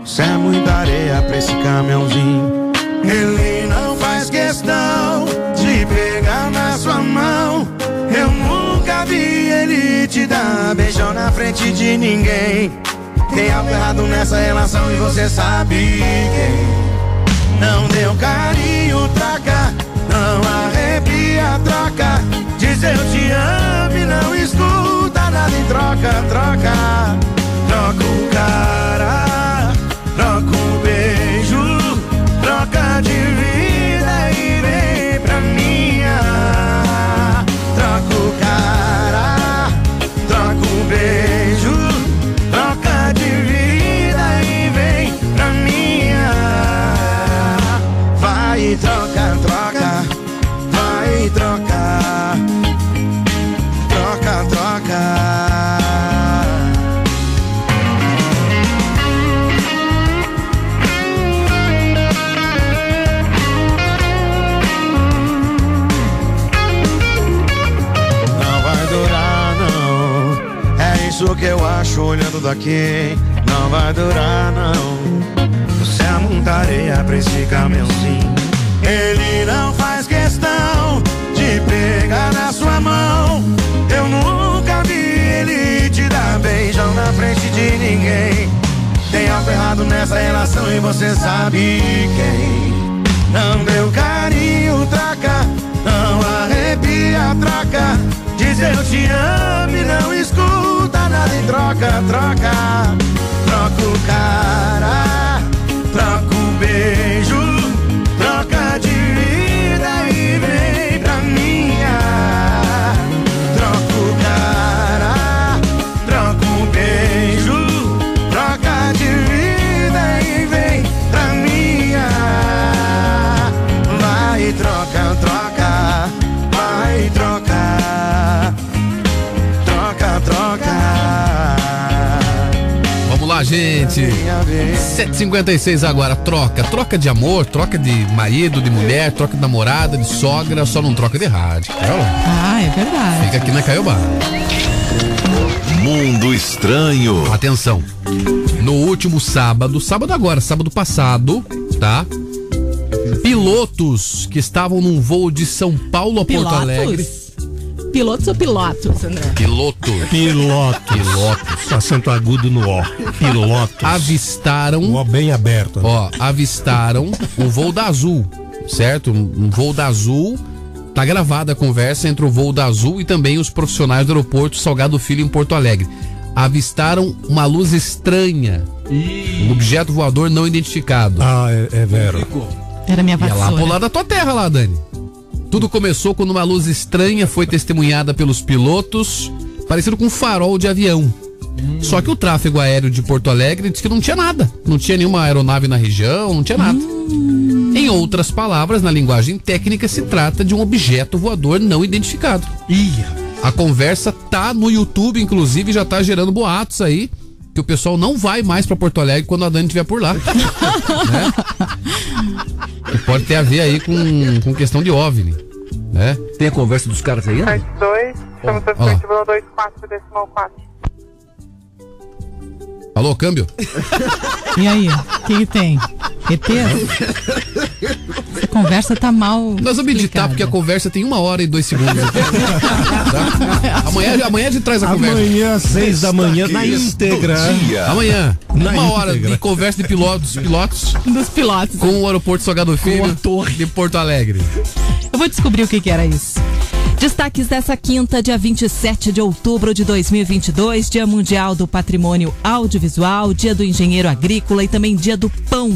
Isso é muita areia pra esse caminhãozinho. Ele não faz questão de pegar na sua mão. Eu nunca vi ele te dar beijão na frente de ninguém. Tem algo errado nessa relação e você sabe quem. Não deu carinho, troca. Não arrepia, troca. Diz eu te amo e não escuta nada em troca, troca. Troca o cara, troca o beijo, troca de vida e vem pra minha. Troca o cara, troca o beijo, daqui. Não vai durar, não. Você é muita areia pra esse caminhãozinho. Ele não faz questão de pegar na sua mão. Eu nunca vi ele te dar beijão na frente de ninguém. Tem algo errado nessa relação e você sabe quem. Não deu carinho, troca. Não arrepia, troca. Diz eu te amo e não escuta em troca, troca. Troca o cara, Gente. 756 agora, troca. Troca de amor, troca de marido, de mulher, troca de namorada, de sogra, só não troca de rádio. Ah, é verdade. Fica aqui na Caiobá. Mundo estranho. Atenção. No último sábado, sábado agora, sábado passado, tá? Pilotos que estavam num voo de São Paulo a Porto Alegre. Pilotos ou pilotos, André? Piloto. Pilotos. Pilotos. Acento agudo no O. Pilotos. Avistaram. O bem aberto. né? Ó, avistaram o voo da Azul, certo? Um voo da Azul. Tá gravada a conversa entre o voo da Azul e também os profissionais do aeroporto Salgado Filho em Porto Alegre. Avistaram uma luz estranha. Um objeto voador não identificado. Ah, é, é vero. Era minha E é lá vassoura. pro lado da tua terra lá, Dani. Tudo começou quando uma luz estranha foi testemunhada pelos pilotos, parecido com um farol de avião. Só que o tráfego aéreo de Porto Alegre disse que não tinha nada. Não tinha nenhuma aeronave na região, não tinha nada. Em outras palavras, na linguagem técnica, se trata de um objeto voador não identificado. A conversa tá no YouTube, inclusive já tá gerando boatos aí que o pessoal não vai mais pra Porto Alegre quando a Dani estiver por lá. né? E pode ter a ver aí com, com questão de OVNI, né? Tem a conversa dos caras aí? né? 2, estamos Ó, ó. 7,24 decimal 4. Alô, câmbio? E aí, o que, que tem? ET? Essa conversa tá mal. Nós vamos editar porque a conversa tem uma hora e dois segundos. Tá? Amanhã, amanhã a gente traz a conversa. Amanhã, seis da manhã, na íntegra. Amanhã, Na uma hora íntegra. de conversa de pilotos, pilotos Dos pilotos. com o aeroporto Salgado Filho de Porto Alegre. Eu vou descobrir o que, que era isso. Destaques dessa quinta, dia 27 de outubro de 2022, Dia Mundial do Patrimônio Audiovisual, Dia do Engenheiro Agrícola e também Dia do Pão.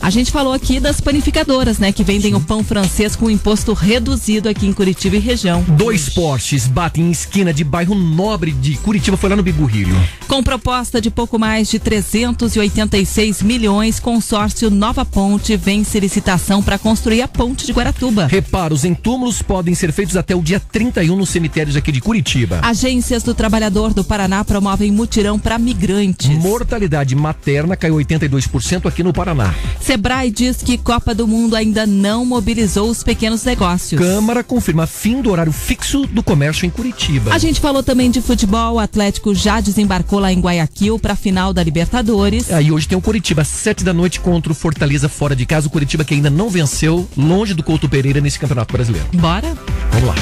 A gente falou aqui das panificadoras, né? Que vendem o pão francês com imposto reduzido aqui em Curitiba e região. Dois Porsches batem em esquina de bairro nobre de Curitiba, foi lá no Bigorrilho. Com proposta de pouco mais de 386 milhões, consórcio Nova Ponte vence licitação para construir a ponte de Guaratuba. Reparos em túmulos podem ser feitos até o dia 31 nos cemitérios aqui de Curitiba. Agências do Trabalhador do Paraná promovem mutirão para migrantes. Mortalidade materna caiu 82% aqui no Paraná. Sebrae diz que Copa do Mundo ainda não mobilizou os pequenos negócios. Câmara confirma fim do horário fixo do comércio em Curitiba. A gente falou também de futebol. O Atlético já desembarcou lá em Guayaquil para a final da Libertadores. Aí hoje tem o Curitiba, 7 da noite contra o Fortaleza fora de casa. O Curitiba que ainda não venceu, longe do Couto Pereira nesse Campeonato Brasileiro. Bora? Vamos lá.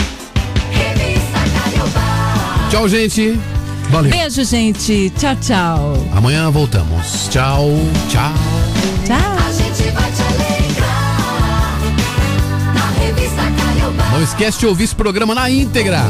Tchau, gente. Valeu. Beijo, gente. Tchau, tchau. Amanhã voltamos. Tchau, tchau. Tchau. Não esquece de ouvir esse programa na íntegra.